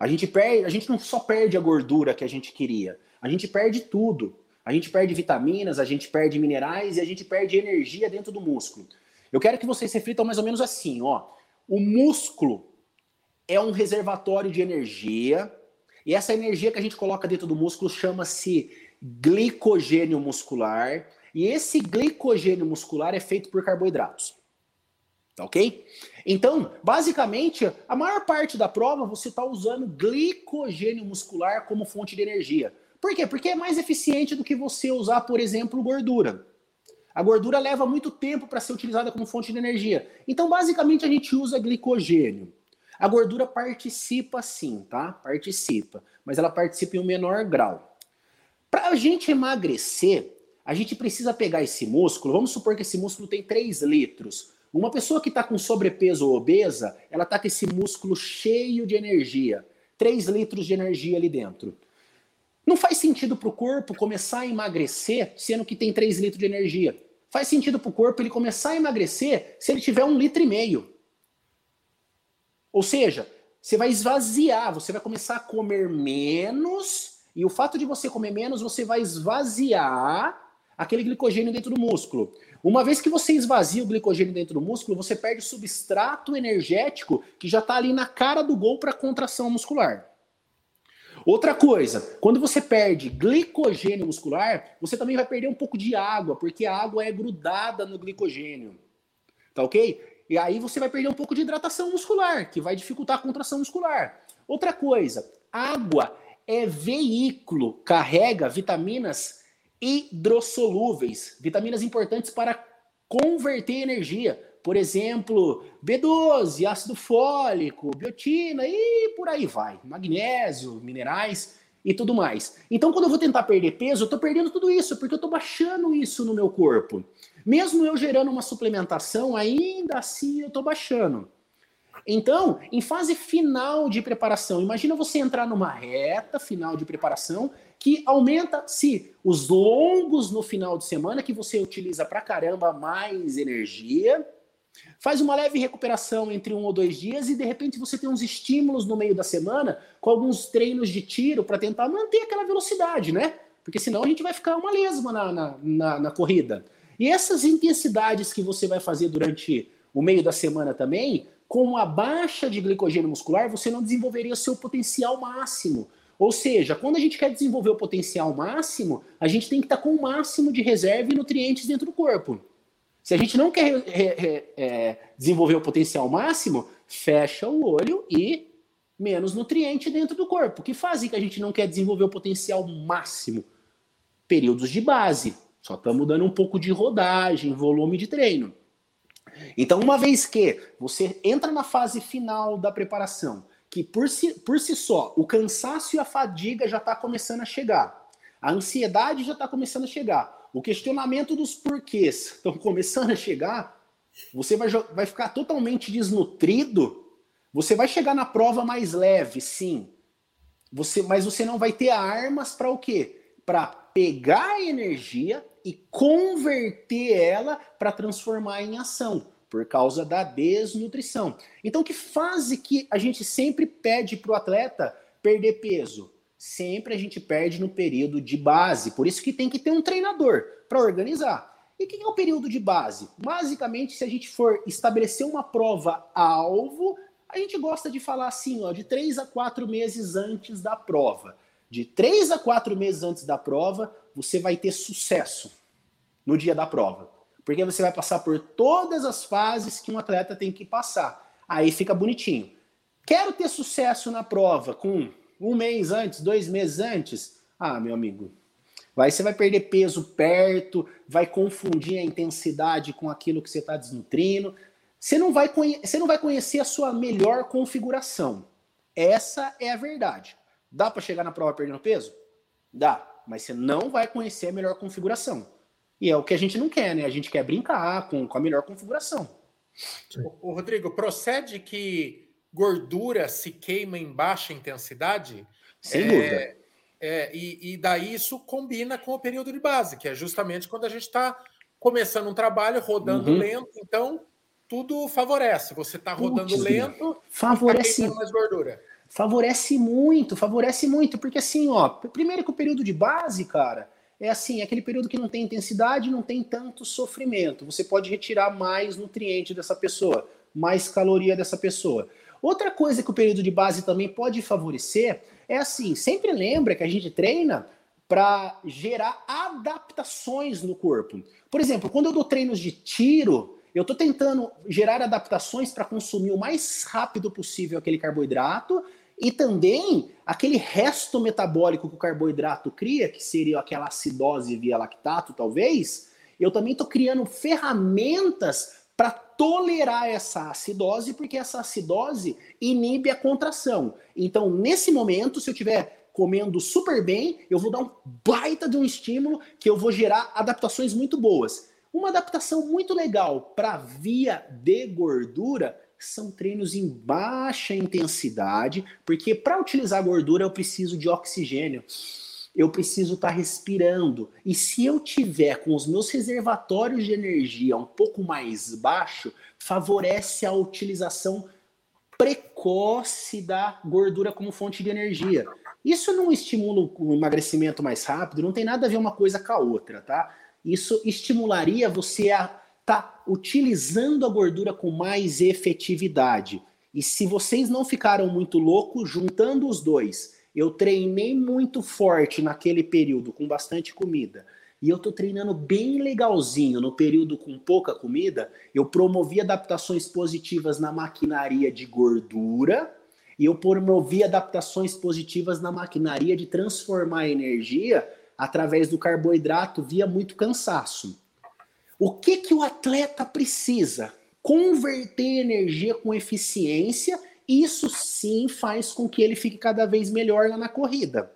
B: A gente perde, a gente não só perde a gordura que a gente queria, a gente perde tudo. A gente perde vitaminas, a gente perde minerais e a gente perde energia dentro do músculo. Eu quero que vocês reflitam mais ou menos assim, ó. O músculo é um reservatório de energia e essa energia que a gente coloca dentro do músculo chama-se glicogênio muscular e esse glicogênio muscular é feito por carboidratos. Tá ok? Então, basicamente, a maior parte da prova você está usando glicogênio muscular como fonte de energia. Por quê? Porque é mais eficiente do que você usar, por exemplo, gordura. A gordura leva muito tempo para ser utilizada como fonte de energia. Então, basicamente, a gente usa glicogênio. A gordura participa sim, tá? Participa, mas ela participa em um menor grau. Para a gente emagrecer, a gente precisa pegar esse músculo. Vamos supor que esse músculo tem 3 litros. Uma pessoa que está com sobrepeso ou obesa, ela está com esse músculo cheio de energia. 3 litros de energia ali dentro. Não faz sentido para o corpo começar a emagrecer sendo que tem 3 litros de energia. Faz sentido para o corpo ele começar a emagrecer se ele tiver um litro e meio. Ou seja, você vai esvaziar, você vai começar a comer menos, e o fato de você comer menos, você vai esvaziar aquele glicogênio dentro do músculo. Uma vez que você esvazia o glicogênio dentro do músculo, você perde o substrato energético que já está ali na cara do gol para contração muscular. Outra coisa, quando você perde glicogênio muscular, você também vai perder um pouco de água, porque a água é grudada no glicogênio. Tá ok? E aí você vai perder um pouco de hidratação muscular, que vai dificultar a contração muscular. Outra coisa, água é veículo, carrega vitaminas hidrossolúveis, vitaminas importantes para converter energia. Por exemplo, B12, ácido fólico, biotina e por aí vai. Magnésio, minerais e tudo mais. Então, quando eu vou tentar perder peso, eu estou perdendo tudo isso, porque eu estou baixando isso no meu corpo. Mesmo eu gerando uma suplementação, ainda assim eu estou baixando. Então, em fase final de preparação, imagina você entrar numa reta final de preparação que aumenta-se os longos no final de semana, que você utiliza pra caramba mais energia, faz uma leve recuperação entre um ou dois dias e de repente você tem uns estímulos no meio da semana com alguns treinos de tiro para tentar manter aquela velocidade, né? Porque senão a gente vai ficar uma lesma na, na, na, na corrida. E essas intensidades que você vai fazer durante o meio da semana também, com a baixa de glicogênio muscular, você não desenvolveria seu potencial máximo. Ou seja, quando a gente quer desenvolver o potencial máximo, a gente tem que estar com o máximo de reserva e nutrientes dentro do corpo. Se a gente não quer é, desenvolver o potencial máximo, fecha o olho e menos nutriente dentro do corpo. O que faz que a gente não quer desenvolver o potencial máximo? Períodos de base. Só estamos dando um pouco de rodagem, volume de treino. Então, uma vez que você entra na fase final da preparação, que por si, por si só o cansaço e a fadiga já está começando a chegar, a ansiedade já está começando a chegar, o questionamento dos porquês estão começando a chegar, você vai, vai ficar totalmente desnutrido, você vai chegar na prova mais leve, sim, você, mas você não vai ter armas para o quê? Para pegar a energia e converter ela para transformar em ação, por causa da desnutrição. Então, que fase que a gente sempre pede para o atleta perder peso? Sempre a gente perde no período de base. Por isso que tem que ter um treinador para organizar. E o que é o período de base? Basicamente, se a gente for estabelecer uma prova alvo, a gente gosta de falar assim, ó, de três a quatro meses antes da prova. De três a quatro meses antes da prova, você vai ter sucesso no dia da prova. Porque você vai passar por todas as fases que um atleta tem que passar. Aí fica bonitinho. Quero ter sucesso na prova com um mês antes, dois meses antes? Ah, meu amigo, vai, você vai perder peso perto, vai confundir a intensidade com aquilo que você está desnutrindo. Você não, vai você não vai conhecer a sua melhor configuração. Essa é a verdade. Dá para chegar na prova perdendo peso? Dá mas você não vai conhecer a melhor configuração. E é o que a gente não quer, né? A gente quer brincar com, com a melhor configuração.
A: O, o Rodrigo, procede que gordura se queima em baixa intensidade?
B: Sem é, dúvida.
A: É, e, e, daí isso combina com o período de base, que é justamente quando a gente está começando um trabalho rodando uhum. lento, então tudo favorece. Você está rodando Putz, lento,
B: favorece
A: tá mais gordura.
B: Favorece muito, favorece muito, porque assim, ó, primeiro que o período de base, cara, é assim, aquele período que não tem intensidade, não tem tanto sofrimento. Você pode retirar mais nutriente dessa pessoa, mais caloria dessa pessoa. Outra coisa que o período de base também pode favorecer é assim, sempre lembra que a gente treina para gerar adaptações no corpo. Por exemplo, quando eu dou treinos de tiro, eu estou tentando gerar adaptações para consumir o mais rápido possível aquele carboidrato e também aquele resto metabólico que o carboidrato cria, que seria aquela acidose via lactato, talvez. Eu também estou criando ferramentas para tolerar essa acidose, porque essa acidose inibe a contração. Então, nesse momento, se eu estiver comendo super bem, eu vou dar um baita de um estímulo que eu vou gerar adaptações muito boas. Uma adaptação muito legal para via de gordura são treinos em baixa intensidade, porque para utilizar gordura eu preciso de oxigênio. Eu preciso estar tá respirando. E se eu tiver com os meus reservatórios de energia um pouco mais baixo, favorece a utilização precoce da gordura como fonte de energia. Isso não estimula o emagrecimento mais rápido, não tem nada a ver uma coisa com a outra, tá? Isso estimularia você a estar tá utilizando a gordura com mais efetividade. E se vocês não ficaram muito loucos, juntando os dois, eu treinei muito forte naquele período, com bastante comida, e eu tô treinando bem legalzinho no período com pouca comida, eu promovi adaptações positivas na maquinaria de gordura e eu promovi adaptações positivas na maquinaria de transformar energia através do carboidrato via muito cansaço. O que, que o atleta precisa? Converter energia com eficiência, isso sim faz com que ele fique cada vez melhor lá na corrida.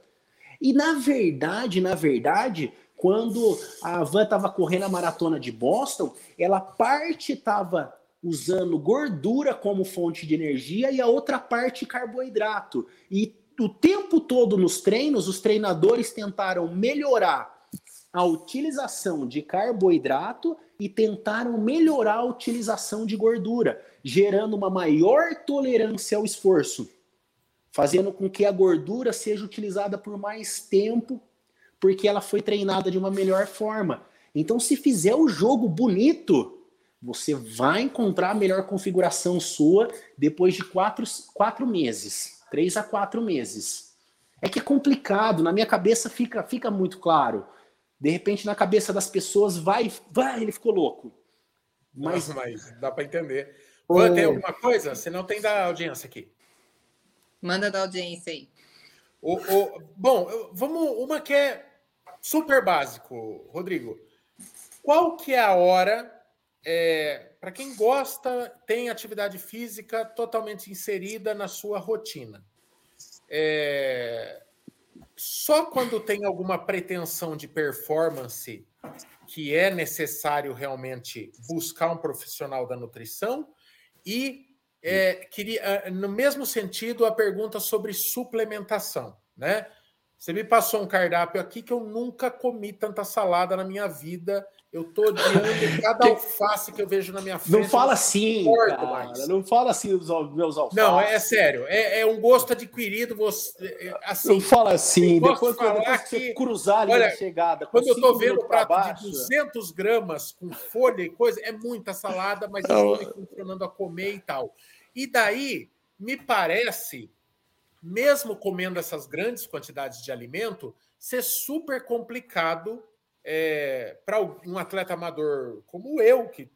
B: E na verdade, na verdade, quando a Van estava correndo a maratona de Boston, ela parte estava usando gordura como fonte de energia e a outra parte carboidrato. E o tempo todo nos treinos, os treinadores tentaram melhorar a utilização de carboidrato e tentaram melhorar a utilização de gordura, gerando uma maior tolerância ao esforço, fazendo com que a gordura seja utilizada por mais tempo, porque ela foi treinada de uma melhor forma. Então, se fizer o jogo bonito, você vai encontrar a melhor configuração sua depois de quatro, quatro meses, três a quatro meses. É que é complicado, na minha cabeça fica, fica muito claro. De repente, na cabeça das pessoas, vai, vai, ele ficou louco.
A: Mas, Não, mas dá para entender. Oh. Tem alguma coisa? Você não tem da audiência aqui.
D: Manda da audiência aí.
A: O, o, bom, vamos uma que é super básico, Rodrigo. Qual que é a hora é, para quem gosta, tem atividade física totalmente inserida na sua rotina? É, só quando tem alguma pretensão de performance que é necessário realmente buscar um profissional da nutrição e é, queria é, no mesmo sentido a pergunta sobre suplementação, né? Você me passou um cardápio aqui que eu nunca comi tanta salada na minha vida eu tô odiando cada alface que eu vejo na minha frente.
B: Não fala assim, cara, mais. Não fala assim dos meus alfaces.
A: Não, é, sério. É, é, um gosto adquirido. Você, é, assim,
B: não fala assim. Depois, depois que você cruzar ali olha, na chegada.
A: Quando eu tô vendo o prato baixo, de 200 gramas com folha e coisa, é muita salada, mas eu estou me funcionando a comer e tal. E daí, me parece, mesmo comendo essas grandes quantidades de alimento, ser super complicado é, para um atleta amador como eu, que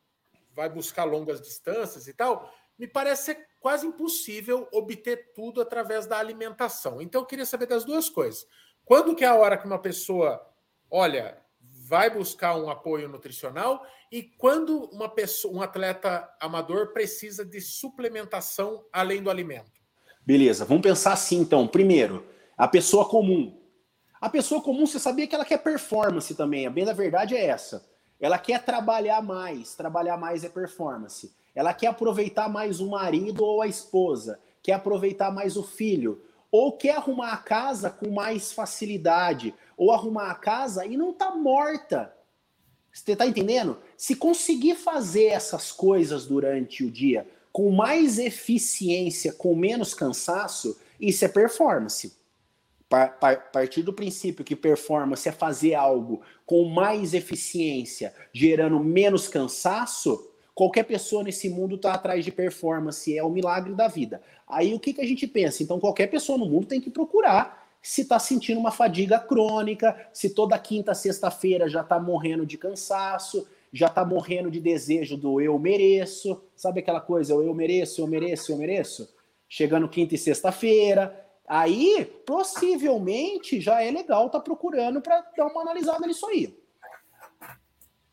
A: vai buscar longas distâncias e tal, me parece ser quase impossível obter tudo através da alimentação. Então, eu queria saber das duas coisas. Quando que é a hora que uma pessoa, olha, vai buscar um apoio nutricional e quando uma pessoa, um atleta amador precisa de suplementação além do alimento?
B: Beleza, vamos pensar assim então. Primeiro, a pessoa comum, a pessoa comum, você sabia que ela quer performance também. A bem da verdade é essa. Ela quer trabalhar mais. Trabalhar mais é performance. Ela quer aproveitar mais o marido ou a esposa. Quer aproveitar mais o filho. Ou quer arrumar a casa com mais facilidade. Ou arrumar a casa e não tá morta. Você tá entendendo? Se conseguir fazer essas coisas durante o dia com mais eficiência, com menos cansaço, isso é performance partir do princípio que performance é fazer algo com mais eficiência, gerando menos cansaço, qualquer pessoa nesse mundo está atrás de performance, é o milagre da vida. Aí o que, que a gente pensa? Então qualquer pessoa no mundo tem que procurar se está sentindo uma fadiga crônica, se toda quinta, sexta-feira já está morrendo de cansaço, já está morrendo de desejo do eu mereço, sabe aquela coisa, eu mereço, eu mereço, eu mereço? Chegando quinta e sexta-feira, Aí, possivelmente, já é legal estar tá procurando para dar uma analisada nisso aí.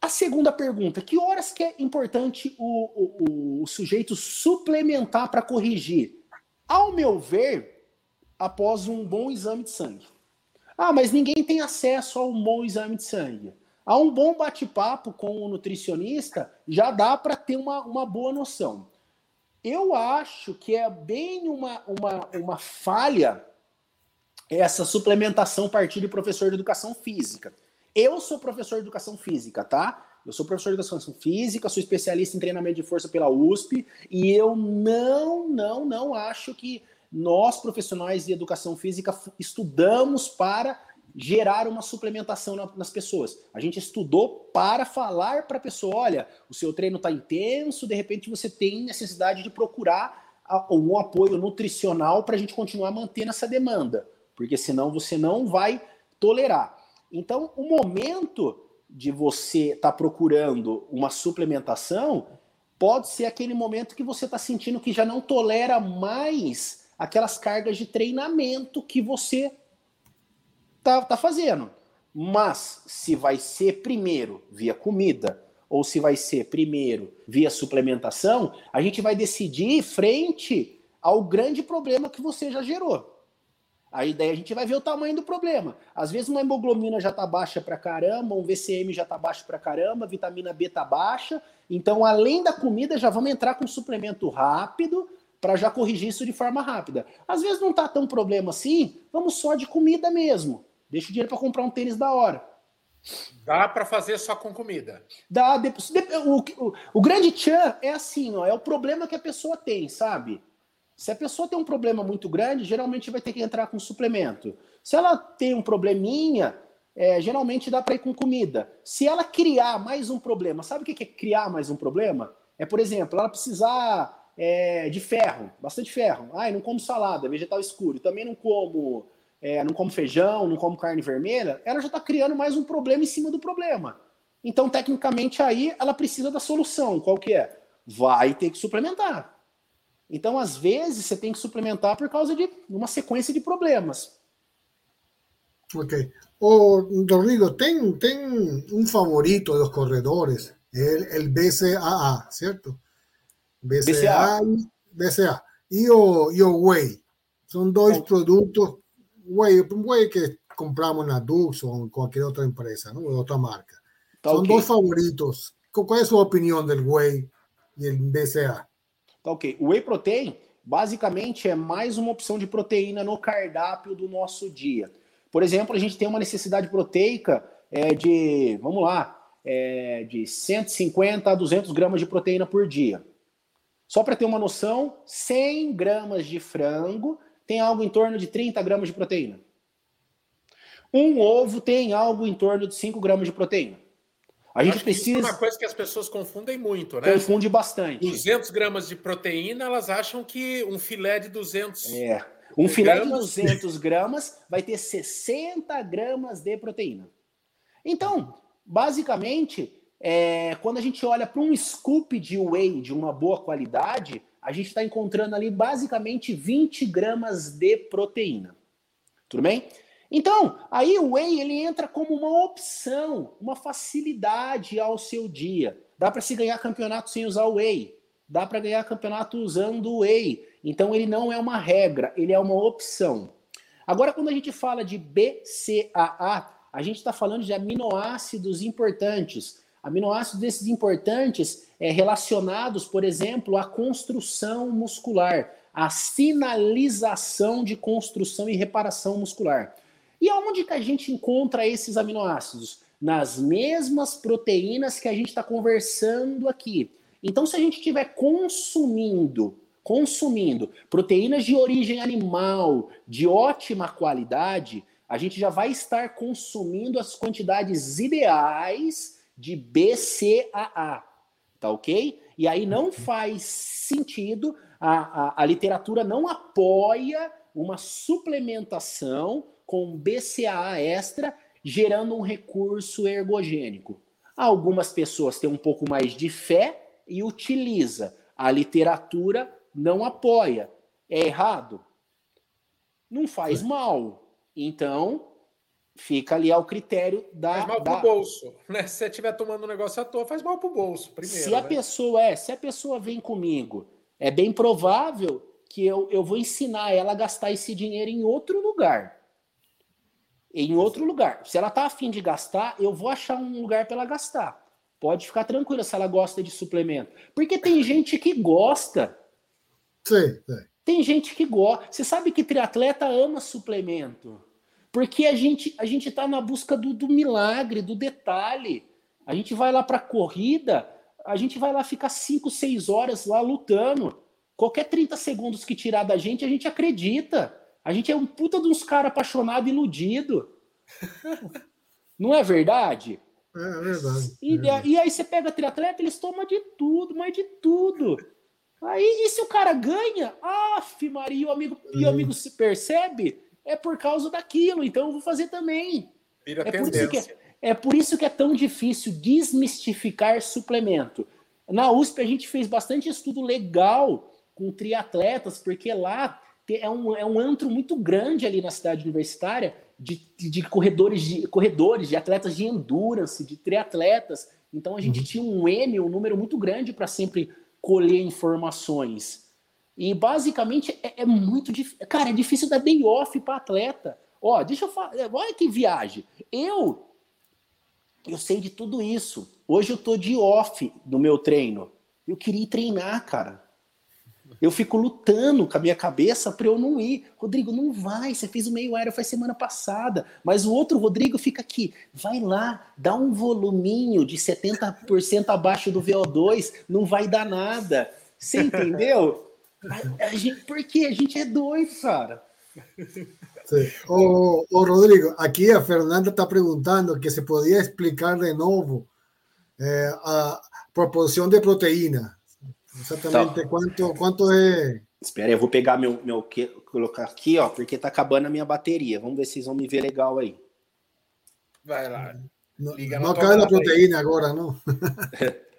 B: A segunda pergunta: que horas que é importante o, o, o sujeito suplementar para corrigir? Ao meu ver, após um bom exame de sangue. Ah, mas ninguém tem acesso a um bom exame de sangue. A um bom bate-papo com o nutricionista já dá para ter uma, uma boa noção. Eu acho que é bem uma, uma, uma falha essa suplementação partir de professor de educação física. Eu sou professor de educação física, tá? Eu sou professor de educação física, sou especialista em treinamento de força pela USP e eu não, não, não acho que nós, profissionais de educação física, estudamos para gerar uma suplementação nas pessoas. A gente estudou para falar para a pessoa: olha, o seu treino está intenso, de repente você tem necessidade de procurar um apoio nutricional para a gente continuar mantendo essa demanda, porque senão você não vai tolerar. Então, o momento de você estar tá procurando uma suplementação pode ser aquele momento que você está sentindo que já não tolera mais aquelas cargas de treinamento que você tá, tá fazendo. Mas se vai ser primeiro via comida ou se vai ser primeiro via suplementação, a gente vai decidir frente ao grande problema que você já gerou. Aí daí a gente vai ver o tamanho do problema. Às vezes uma hemoglobina já está baixa para caramba, um VCM já está baixo para caramba, vitamina B está baixa. Então, além da comida, já vamos entrar com suplemento rápido para já corrigir isso de forma rápida. Às vezes não está tão problema assim, vamos só de comida mesmo. Deixa o dinheiro para comprar um tênis da hora.
A: Dá para fazer só com comida.
B: Dá. O, o, o grande tchan é assim, ó, é o problema que a pessoa tem, sabe? Se a pessoa tem um problema muito grande, geralmente vai ter que entrar com suplemento. Se ela tem um probleminha, é, geralmente dá para ir com comida. Se ela criar mais um problema, sabe o que é criar mais um problema? É, por exemplo, ela precisar é, de ferro, bastante ferro. Ai, não como salada, vegetal escuro. Também não como, é, não como feijão, não como carne vermelha. Ela já está criando mais um problema em cima do problema. Então, tecnicamente, aí ela precisa da solução. Qual que é? Vai ter que suplementar. Então, às vezes, você tem que suplementar por causa de uma sequência de problemas.
C: Ok. O Rodrigo, tem, tem um favorito dos corredores, el BCAA, ¿cierto? BCAA, BCA. E o, e o Whey. São dois produtos, Whey, Whey que compramos na Dux ou em qualquer outra empresa, não? outra marca. Tá São okay. dois favoritos. Qual é a sua opinião do Whey e o BCA?
B: Tá ok. O whey protein, basicamente, é mais uma opção de proteína no cardápio do nosso dia. Por exemplo, a gente tem uma necessidade proteica é, de, vamos lá, é, de 150 a 200 gramas de proteína por dia. Só para ter uma noção, 100 gramas de frango tem algo em torno de 30 gramas de proteína. Um ovo tem algo em torno de 5 gramas de proteína. A gente precisa. Isso
A: é uma coisa que as pessoas confundem muito, né?
B: Confunde bastante.
A: 200 gramas de proteína, elas acham que um filé de 200.
B: É. Um filé gramas... de 200 gramas vai ter 60 gramas de proteína. Então, basicamente, é, quando a gente olha para um scoop de whey de uma boa qualidade, a gente está encontrando ali basicamente 20 gramas de proteína. Tudo bem? Então, aí o whey ele entra como uma opção, uma facilidade ao seu dia. Dá para se ganhar campeonato sem usar o whey. Dá para ganhar campeonato usando o whey. Então ele não é uma regra, ele é uma opção. Agora, quando a gente fala de BCAA, a gente está falando de aminoácidos importantes. Aminoácidos desses importantes é, relacionados, por exemplo, à construção muscular, à sinalização de construção e reparação muscular. E aonde que a gente encontra esses aminoácidos? Nas mesmas proteínas que a gente está conversando aqui. Então, se a gente estiver consumindo, consumindo proteínas de origem animal de ótima qualidade, a gente já vai estar consumindo as quantidades ideais de BCAA, tá ok? E aí não faz sentido, a, a, a literatura não apoia uma suplementação com BCAA extra, gerando um recurso ergogênico. Algumas pessoas têm um pouco mais de fé e utiliza. A literatura não apoia. É errado? Não faz mal. Então, fica ali ao critério da.
A: Faz mal
B: da...
A: pro bolso. Né? Se você estiver tomando um negócio à toa, faz mal pro bolso. Primeiro,
B: se a
A: né?
B: pessoa é, se a pessoa vem comigo, é bem provável que eu, eu vou ensinar ela a gastar esse dinheiro em outro lugar em outro lugar. Se ela tá afim de gastar, eu vou achar um lugar para ela gastar. Pode ficar tranquila se ela gosta de suplemento. Porque tem gente que gosta.
C: Sim, sim.
B: Tem gente que gosta. Você sabe que triatleta ama suplemento. Porque a gente a gente tá na busca do, do milagre, do detalhe. A gente vai lá para corrida, a gente vai lá ficar 5, 6 horas lá lutando. Qualquer 30 segundos que tirar da gente, a gente acredita. A gente é um puta de uns caras apaixonado iludido. Não é verdade?
C: É, é verdade.
B: E,
C: é.
B: e, aí você pega triatleta, eles tomam de tudo, mas de tudo. Aí, e se o cara ganha? Aff, Maria, e o amigo, e o amigo se percebe? É por causa daquilo, então eu vou fazer também.
A: Vira
B: é
A: tendência.
B: Por isso que é, é por isso que é tão difícil desmistificar suplemento. Na USP a gente fez bastante estudo legal com triatletas, porque lá é um, é um antro muito grande ali na cidade universitária de, de, de corredores, de corredores, de atletas de endurance, de triatletas Então a gente uhum. tinha um N, um número muito grande para sempre colher informações. E basicamente é, é muito difícil. Cara, é difícil dar day off para atleta. Ó, deixa eu falar. Olha que viagem. Eu eu sei de tudo isso. Hoje eu tô de off no meu treino. Eu queria ir treinar, cara. Eu fico lutando com a minha cabeça para eu não ir. Rodrigo, não vai. Você fez o meio aéreo faz semana passada. Mas o outro Rodrigo fica aqui. Vai lá, dá um voluminho de 70% abaixo do VO2. Não vai dar nada. Você entendeu? A, a gente, porque a gente é doido, cara.
C: O, o, Rodrigo, aqui a Fernanda está perguntando que se podia explicar de novo eh, a proporção de proteína. Exatamente então, quanto, quanto é.
B: Espera aí, eu vou pegar meu, meu colocar aqui, ó, porque tá acabando a minha bateria. Vamos ver se vocês vão me ver legal aí.
A: Vai lá.
C: Não, não cai na proteína aí. agora, não.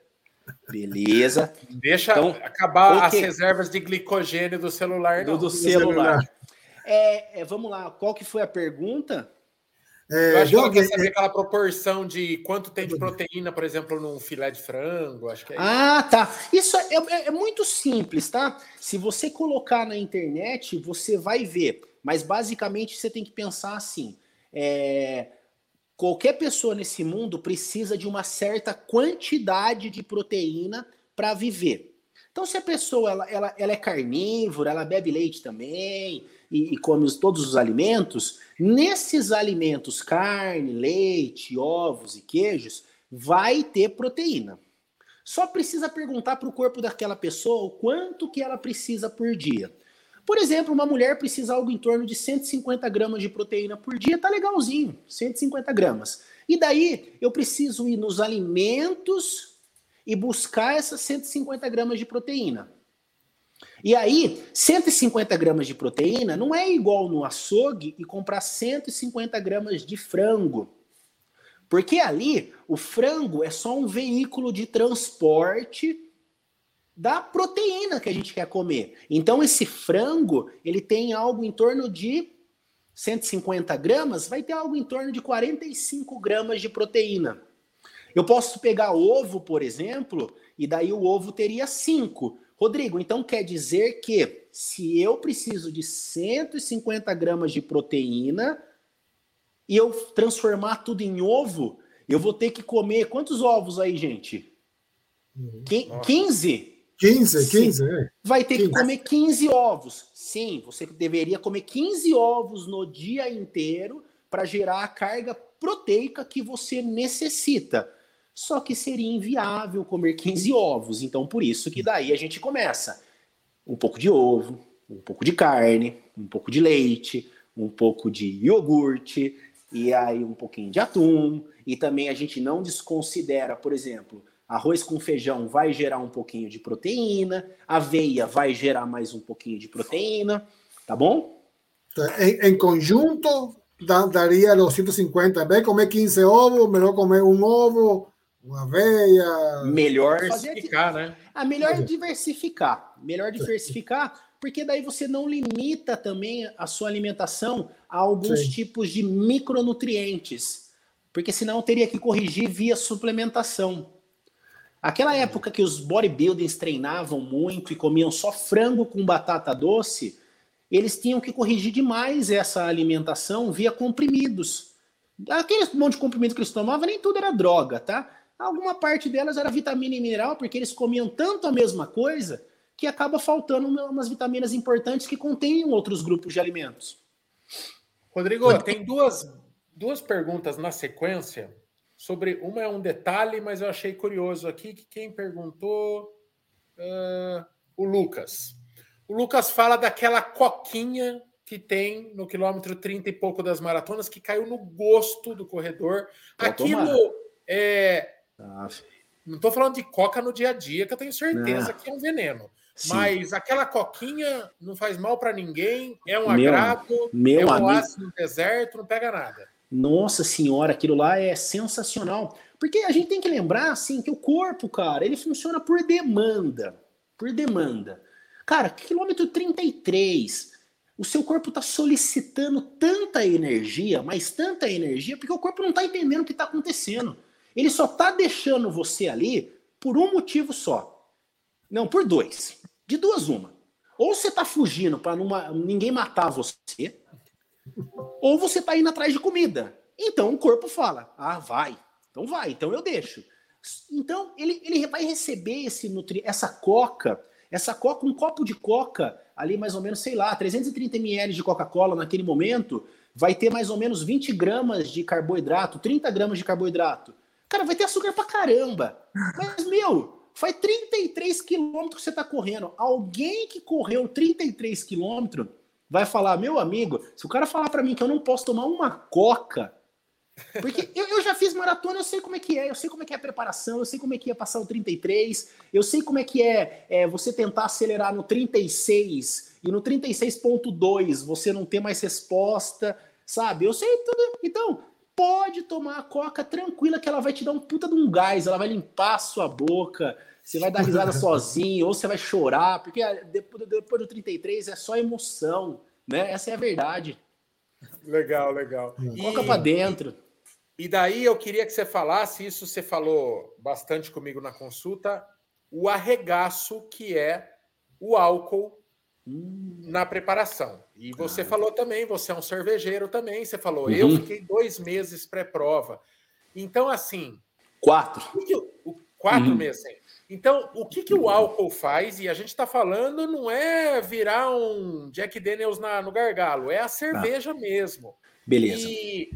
B: Beleza.
A: Deixa então, acabar okay. as reservas de glicogênio do celular.
B: Do, do celular. celular. É, é, vamos lá, qual que foi a pergunta?
A: É, eu acho que ela quer saber aquela proporção de quanto tem de proteína, por exemplo, num filé de frango. Acho que é
B: ah, tá. Isso é, é, é, muito simples, tá? Se você colocar na internet, você vai ver. Mas basicamente você tem que pensar assim: é, qualquer pessoa nesse mundo precisa de uma certa quantidade de proteína para viver. Então, se a pessoa ela, ela, ela é carnívora, ela bebe leite também, e, e come todos os alimentos, nesses alimentos, carne, leite, ovos e queijos, vai ter proteína. Só precisa perguntar para o corpo daquela pessoa o quanto que ela precisa por dia. Por exemplo, uma mulher precisa algo em torno de 150 gramas de proteína por dia, tá legalzinho, 150 gramas. E daí eu preciso ir nos alimentos e buscar essas 150 gramas de proteína. E aí, 150 gramas de proteína não é igual no açougue e comprar 150 gramas de frango. Porque ali, o frango é só um veículo de transporte da proteína que a gente quer comer. Então, esse frango, ele tem algo em torno de 150 gramas, vai ter algo em torno de 45 gramas de proteína. Eu posso pegar ovo, por exemplo, e daí o ovo teria 5. Rodrigo, então quer dizer que se eu preciso de 150 gramas de proteína e eu transformar tudo em ovo, eu vou ter que comer quantos ovos aí, gente? Uhum. 15?
C: 15, 15, é.
B: Vai ter 15. que comer 15 ovos. Sim, você deveria comer 15 ovos no dia inteiro para gerar a carga proteica que você necessita. Só que seria inviável comer 15 ovos. Então, por isso que daí a gente começa. Um pouco de ovo, um pouco de carne, um pouco de leite, um pouco de iogurte, e aí um pouquinho de atum. E também a gente não desconsidera, por exemplo, arroz com feijão vai gerar um pouquinho de proteína, aveia vai gerar mais um pouquinho de proteína, tá bom?
C: Em, em conjunto, daria os 150. Em vez de comer 15 ovos, melhor comer um ovo uma veia.
B: Melhor diversificar, né? Ah, melhor diversificar. Melhor diversificar, porque daí você não limita também a sua alimentação a alguns Sim. tipos de micronutrientes. Porque senão teria que corrigir via suplementação. Aquela época que os bodybuilders treinavam muito e comiam só frango com batata doce, eles tinham que corrigir demais essa alimentação via comprimidos. Aquele monte de comprimido que eles tomavam, nem tudo era droga, tá? Alguma parte delas era vitamina e mineral, porque eles comiam tanto a mesma coisa que acaba faltando umas vitaminas importantes que contêm outros grupos de alimentos.
A: Rodrigo, tem duas, duas perguntas na sequência sobre uma é um detalhe, mas eu achei curioso aqui que quem perguntou uh, o Lucas. O Lucas fala daquela coquinha que tem no quilômetro 30 e pouco das maratonas que caiu no gosto do corredor. Aquilo é, ah, não estou falando de coca no dia a dia, que eu tenho certeza não. que é um veneno. Sim. Mas aquela coquinha não faz mal para ninguém, é um meu, agrado, meu é um amigo... no deserto, não pega nada.
B: Nossa senhora, aquilo lá é sensacional. Porque a gente tem que lembrar, assim, que o corpo, cara, ele funciona por demanda. Por demanda. Cara, quilômetro 33, o seu corpo está solicitando tanta energia, mas tanta energia, porque o corpo não está entendendo o que está acontecendo. Ele só tá deixando você ali por um motivo só. Não, por dois. De duas uma. Ou você tá fugindo para ninguém matar você, ou você tá indo atrás de comida. Então o corpo fala: "Ah, vai. Então vai, então eu deixo". Então ele, ele vai receber esse nutri essa coca, essa coca, um copo de coca ali mais ou menos, sei lá, 330 ml de Coca-Cola naquele momento, vai ter mais ou menos 20 gramas de carboidrato, 30 gramas de carboidrato. Cara, vai ter açúcar pra caramba. Mas, meu, faz 33 quilômetros que você tá correndo. Alguém que correu 33 quilômetros vai falar, meu amigo, se o cara falar para mim que eu não posso tomar uma coca porque eu, eu, já fiz maratona, eu sei como é que é, eu sei como é que é a preparação, eu sei como é que é passar o 33, eu sei como é que é, é você tentar acelerar no 36 e no 36.2 você não ter mais resposta, sabe? Eu sei tudo. Então, pode tomar a coca tranquila que ela vai te dar um puta de um gás, ela vai limpar a sua boca, você vai dar risada sozinho, ou você vai chorar, porque depois, depois do 33 é só emoção, né? Essa é a verdade.
A: Legal, legal.
B: Coca para dentro.
A: E daí eu queria que você falasse, isso você falou bastante comigo na consulta, o arregaço que é o álcool hum. na preparação. E você ah. falou também, você é um cervejeiro também, você falou, uhum. eu fiquei dois meses pré-prova. Então, assim.
B: Quatro.
A: quatro uhum. meses, sim. Então, o que, que o álcool faz, e a gente está falando, não é virar um Jack Daniels na, no gargalo, é a cerveja ah. mesmo.
B: Beleza.
A: E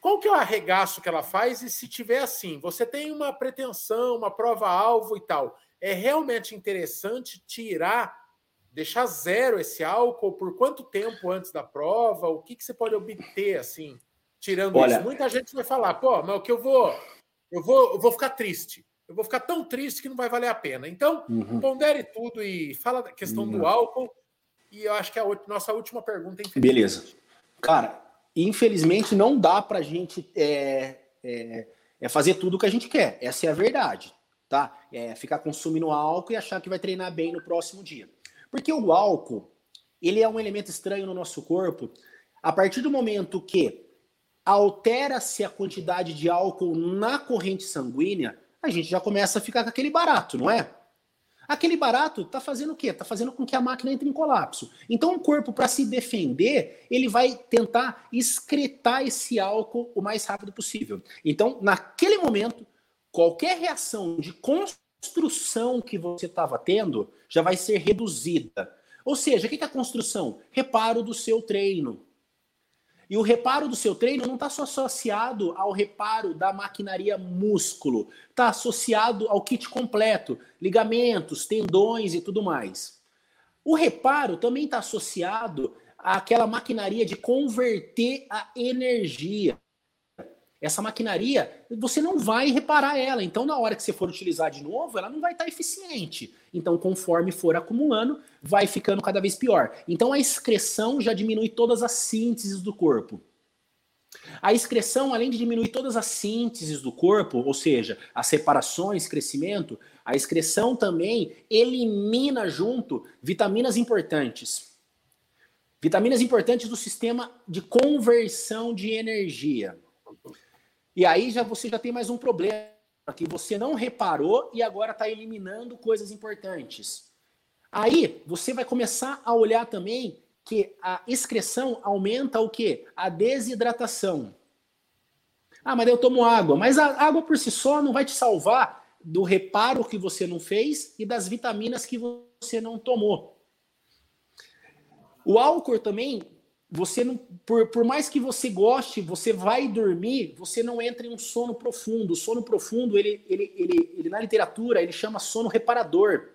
A: qual que é o arregaço que ela faz? E se tiver assim, você tem uma pretensão, uma prova-alvo e tal, é realmente interessante tirar, deixar zero esse álcool por quanto tempo antes da prova? O que, que você pode obter assim, tirando Olha, isso? Muita gente vai falar, pô, mas o que eu vou, eu vou, eu vou ficar triste. Eu vou ficar tão triste que não vai valer a pena. Então, uhum. pondere tudo e fala da questão uhum. do álcool. E eu acho que é a nossa última pergunta.
B: Beleza. Cara, infelizmente não dá para a gente é, é, é, fazer tudo o que a gente quer. Essa é a verdade, tá? É ficar consumindo álcool e achar que vai treinar bem no próximo dia. Porque o álcool, ele é um elemento estranho no nosso corpo. A partir do momento que altera-se a quantidade de álcool na corrente sanguínea, a gente já começa a ficar com aquele barato, não é? Aquele barato está fazendo o quê? Está fazendo com que a máquina entre em colapso. Então, o corpo, para se defender, ele vai tentar excretar esse álcool o mais rápido possível. Então, naquele momento, qualquer reação de construção que você estava tendo já vai ser reduzida. Ou seja, o que é a construção? Reparo do seu treino. E o reparo do seu treino não está só associado ao reparo da maquinaria músculo, está associado ao kit completo, ligamentos, tendões e tudo mais. O reparo também está associado àquela maquinaria de converter a energia. Essa maquinaria, você não vai reparar ela. Então, na hora que você for utilizar de novo, ela não vai estar eficiente. Então, conforme for acumulando, vai ficando cada vez pior. Então, a excreção já diminui todas as sínteses do corpo. A excreção, além de diminuir todas as sínteses do corpo, ou seja, as separações, crescimento, a excreção também elimina junto vitaminas importantes. Vitaminas importantes do sistema de conversão de energia. E aí já você já tem mais um problema que você não reparou e agora está eliminando coisas importantes. Aí você vai começar a olhar também que a excreção aumenta o quê? A desidratação. Ah, mas eu tomo água. Mas a água por si só não vai te salvar do reparo que você não fez e das vitaminas que você não tomou. O álcool também você não, por, por mais que você goste, você vai dormir, você não entra em um sono profundo. O sono profundo, ele, ele, ele, ele na literatura, ele chama sono reparador.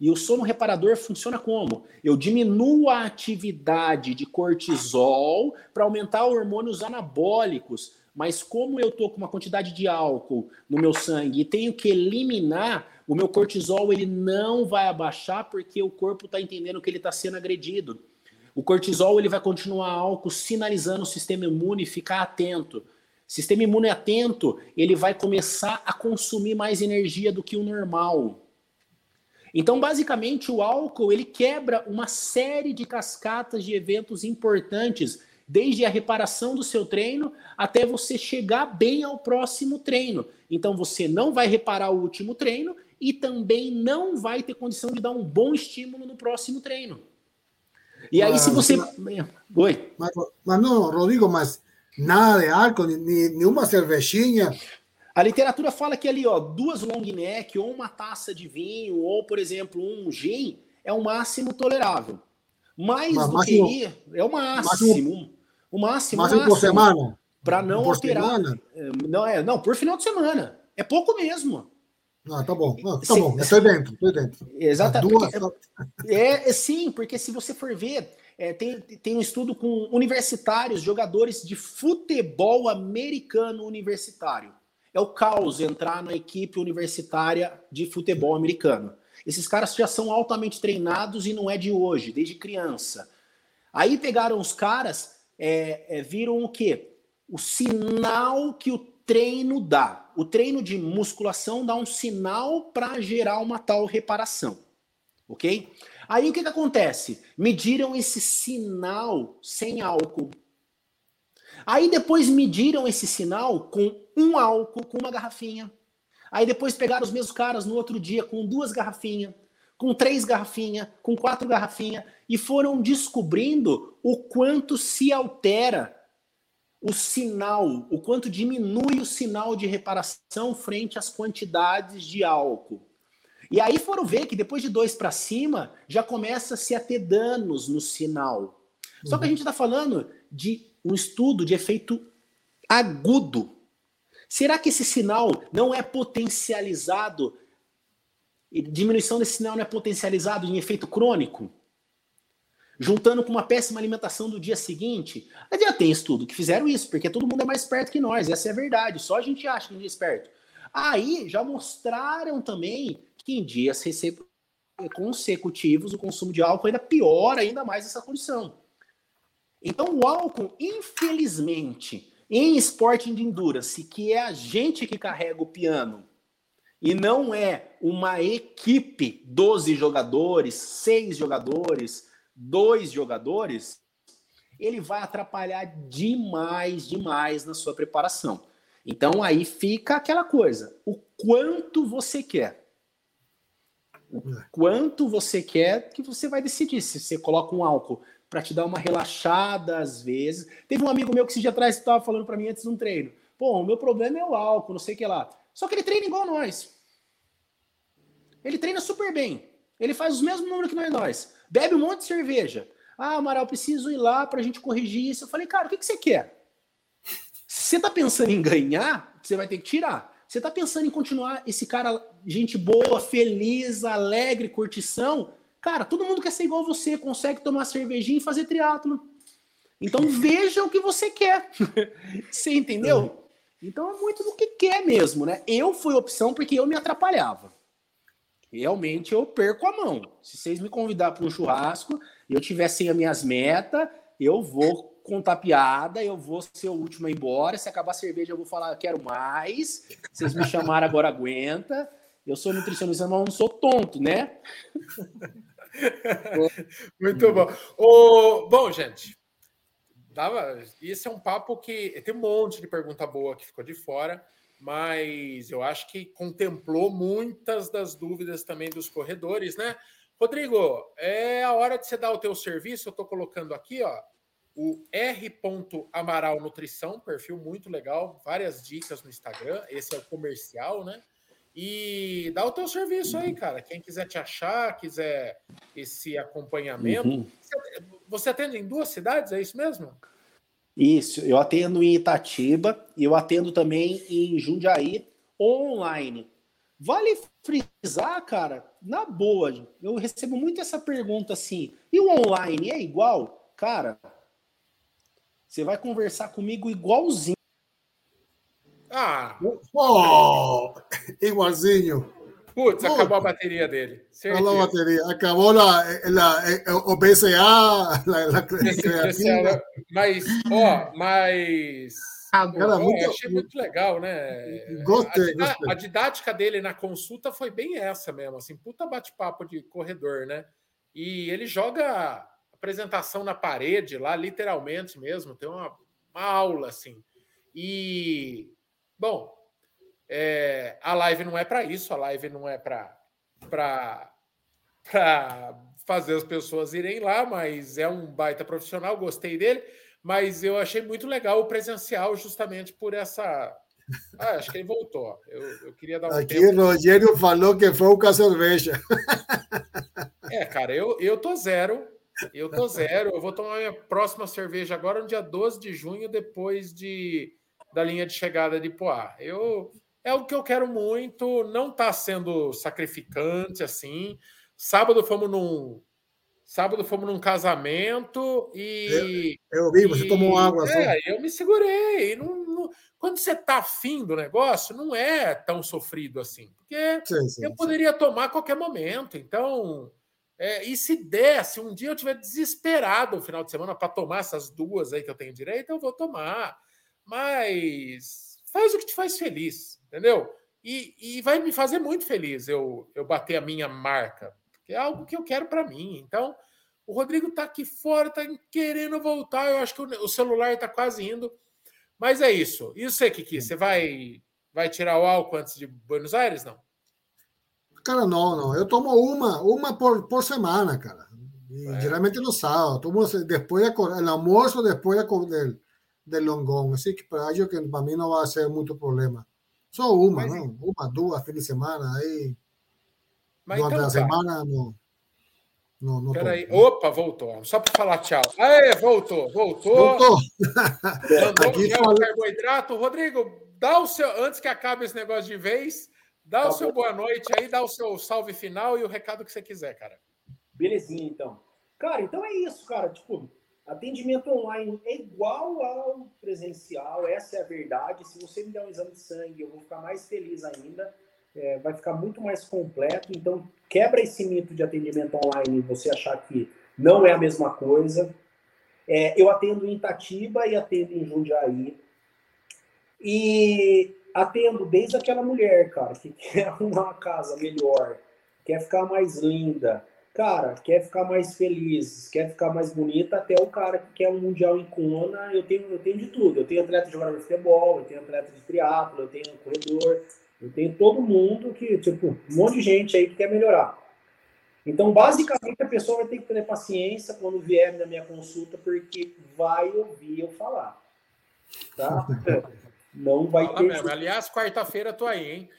B: E o sono reparador funciona como? Eu diminuo a atividade de cortisol para aumentar hormônios anabólicos. Mas como eu estou com uma quantidade de álcool no meu sangue e tenho que eliminar, o meu cortisol ele não vai abaixar porque o corpo está entendendo que ele está sendo agredido. O cortisol ele vai continuar alto, sinalizando o sistema imune ficar atento. Sistema imune atento, ele vai começar a consumir mais energia do que o normal. Então, basicamente, o álcool ele quebra uma série de cascatas de eventos importantes desde a reparação do seu treino até você chegar bem ao próximo treino. Então você não vai reparar o último treino e também não vai ter condição de dar um bom estímulo no próximo treino. E aí, se você.
C: Oi. Mas, mas não, Rodrigo, mas nada de álcool, nem uma cervejinha.
B: A literatura fala que ali, ó, duas long neck, ou uma taça de vinho, ou, por exemplo, um gin, é o máximo tolerável. Mais mas, do máximo, que ir, é o máximo. máximo o máximo.
C: Máximo, máximo por semana.
B: Para não por alterar. Semana? É, não, é, não, por final de semana. É pouco mesmo.
C: Ah, tá bom. Ah, tá se, bom, estou dentro, estou dentro.
B: Exatamente. É, é, sim, porque se você for ver, é, tem, tem um estudo com universitários, jogadores de futebol americano universitário. É o caos entrar na equipe universitária de futebol americano. Esses caras já são altamente treinados e não é de hoje, desde criança. Aí pegaram os caras, é, é, viram o quê? O sinal que o treino dá. O treino de musculação dá um sinal para gerar uma tal reparação. Ok? Aí o que, que acontece? Mediram esse sinal sem álcool. Aí depois mediram esse sinal com um álcool, com uma garrafinha. Aí depois pegaram os mesmos caras no outro dia com duas garrafinhas, com três garrafinhas, com quatro garrafinhas, e foram descobrindo o quanto se altera o sinal, o quanto diminui o sinal de reparação frente às quantidades de álcool. E aí foram ver que depois de dois para cima já começa-se a ter danos no sinal. Só que a uhum. gente está falando de um estudo de efeito agudo. Será que esse sinal não é potencializado? Diminuição desse sinal não é potencializado em efeito crônico? Juntando com uma péssima alimentação do dia seguinte. Já tem estudo que fizeram isso, porque todo mundo é mais esperto que nós, essa é a verdade. Só a gente acha que gente é esperto. Aí já mostraram também que em dias consecutivos o consumo de álcool ainda piora ainda mais essa condição. Então o álcool, infelizmente, em esporte de endurance, que é a gente que carrega o piano, e não é uma equipe, 12 jogadores, 6 jogadores, dois jogadores, ele vai atrapalhar demais, demais na sua preparação. Então aí fica aquela coisa: o quanto você quer. O quanto você quer que você vai decidir. Se você coloca um álcool para te dar uma relaxada às vezes. Teve um amigo meu que esse dia atrás estava falando para mim antes de um treino. Pô, o meu problema é o álcool, não sei o que lá. Só que ele treina igual nós. Ele treina super bem. Ele faz os mesmos números que nós. Bebe um monte de cerveja. Ah, Amaral, preciso ir lá para a gente corrigir isso. Eu falei, cara, o que, que você quer? Se você tá pensando em ganhar, você vai ter que tirar. Você tá pensando em continuar esse cara, gente boa, feliz, alegre, curtição? Cara, todo mundo quer ser igual você, consegue tomar cervejinha e fazer triatlo. Então veja o que você quer. você entendeu? Então é muito do que quer mesmo, né? Eu fui opção porque eu me atrapalhava realmente eu perco a mão. Se vocês me convidar para um churrasco e eu tiver sem as minhas metas, eu vou contar piada, eu vou ser o último a ir embora. Se acabar a cerveja, eu vou falar, quero mais. Vocês me chamaram agora, aguenta. Eu sou nutricionista, mas não sou tonto, né?
A: Muito bom. Bom, gente, dava, esse é um papo que tem um monte de pergunta boa que ficou de fora mas eu acho que contemplou muitas das dúvidas também dos corredores, né? Rodrigo, é a hora de você dar o teu serviço. Eu estou colocando aqui, ó, o R. Amaral Nutrição, perfil muito legal, várias dicas no Instagram. Esse é o comercial, né? E dá o teu serviço aí, cara. Quem quiser te achar, quiser esse acompanhamento. Uhum. Você atende em duas cidades, é isso mesmo?
B: Isso, eu atendo em Itatiba e eu atendo também em Jundiaí online. Vale frisar, cara, na boa, eu recebo muito essa pergunta assim: e o online é igual? Cara, você vai conversar comigo igualzinho.
C: Ah! Oh, igualzinho.
A: Putz, acabou a bateria dele.
C: Certeza. Acabou a bateria. Acabou la, la, o BCA, la, la creatina.
A: Mas, ó, mas. Ah, cara, muito, eu achei muito legal, né?
C: Gostei,
A: a, gostei. a didática dele na consulta foi bem essa mesmo, assim, puta bate-papo de corredor, né? E ele joga apresentação na parede, lá, literalmente mesmo, tem uma, uma aula assim. E, bom, é, a live não é para isso, a live não é para fazer as pessoas irem lá, mas é um baita profissional, gostei dele, mas eu achei muito legal o presencial justamente por essa. Ah, acho que ele voltou. Eu, eu queria dar um
C: Aqui tempo. o Rogério falou que foi o cerveja.
A: É, cara, eu, eu tô zero. Eu tô zero. Eu vou tomar minha próxima cerveja agora no dia 12 de junho, depois de, da linha de chegada de Poá. Eu, é o que eu quero muito. Não está sendo sacrificante assim. Sábado fomos num. Sábado fomos num casamento e.
C: Eu, eu vi, você e, tomou água.
A: É, eu me segurei. Não, não, quando você está afim do negócio, não é tão sofrido assim. Porque sim, sim, eu poderia sim. tomar a qualquer momento. Então. É, e se der, se um dia eu tiver desesperado no final de semana para tomar essas duas aí que eu tenho direito, eu vou tomar. Mas faz o que te faz feliz, entendeu? E, e vai me fazer muito feliz eu, eu bater a minha marca, porque é algo que eu quero para mim. Então, o Rodrigo está aqui fora, está querendo voltar. Eu acho que o, o celular está quase indo. Mas é isso. E você, Kiki, você vai, vai tirar o álcool antes de Buenos Aires? Não?
C: Cara, não, não. Eu tomo uma, uma por, por semana, cara. É. Geralmente no sábado. Tomo depois de, almoço, depois de, del, del longón. Assim que para que para mim não vai ser muito problema. Só uma, Mas, não? Uma, duas, fim de semana. Aí, Mas durante então, a semana, não.
A: Não, não Peraí. Opa, voltou. Só para falar tchau. Aê, voltou, voltou.
C: Voltou.
A: Mandou Aqui gel fala... carboidrato. Rodrigo, dá o seu. Antes que acabe esse negócio de vez, Dá tá o seu boa noite aí, dá o seu salve final e o recado que você quiser, cara.
B: Belezinha, então. Cara, então é isso, cara. Tipo, atendimento online é igual ao presencial, essa é a verdade. Se você me der um exame de sangue, eu vou ficar mais feliz ainda. É, vai ficar muito mais completo. Então, quebra esse mito de atendimento online você achar que não é a mesma coisa. É, eu atendo em Itatiba e atendo em Jundiaí. E atendo desde aquela mulher, cara, que quer uma casa melhor, quer ficar mais linda, cara, quer ficar mais feliz, quer ficar mais bonita, até o cara que quer um mundial em Kona, eu tenho, eu tenho de tudo. Eu tenho atleta de jogador de futebol, eu tenho atleta de triatlo, eu tenho corredor, eu tenho todo mundo que, tipo, um monte de gente aí que quer melhorar. Então, basicamente, a pessoa vai ter que ter paciência quando vier na minha consulta, porque vai ouvir eu falar. Tá? Não vai Fala ter.
A: Mesmo. Aliás, quarta-feira tô aí, hein?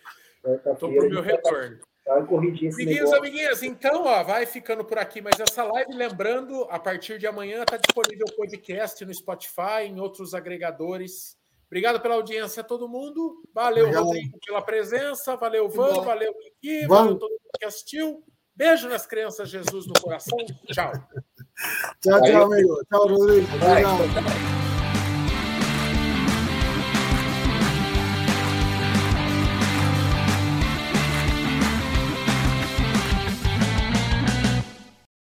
A: Tô pro meu retorno.
B: Corrigir esse
A: Amiguinhos, amiguinhas, então, ó, vai ficando por aqui mais essa live. Lembrando, a partir de amanhã está disponível o podcast no Spotify, em outros agregadores. Obrigado pela audiência a todo mundo. Valeu, Obrigado. Rodrigo, pela presença. Valeu, Van. Valeu, Kiki. Valeu todo mundo que assistiu. Beijo nas crianças, Jesus no coração. Tchau.
C: tchau, tchau, amigo. Tchau, Rodrigo. Obrigado.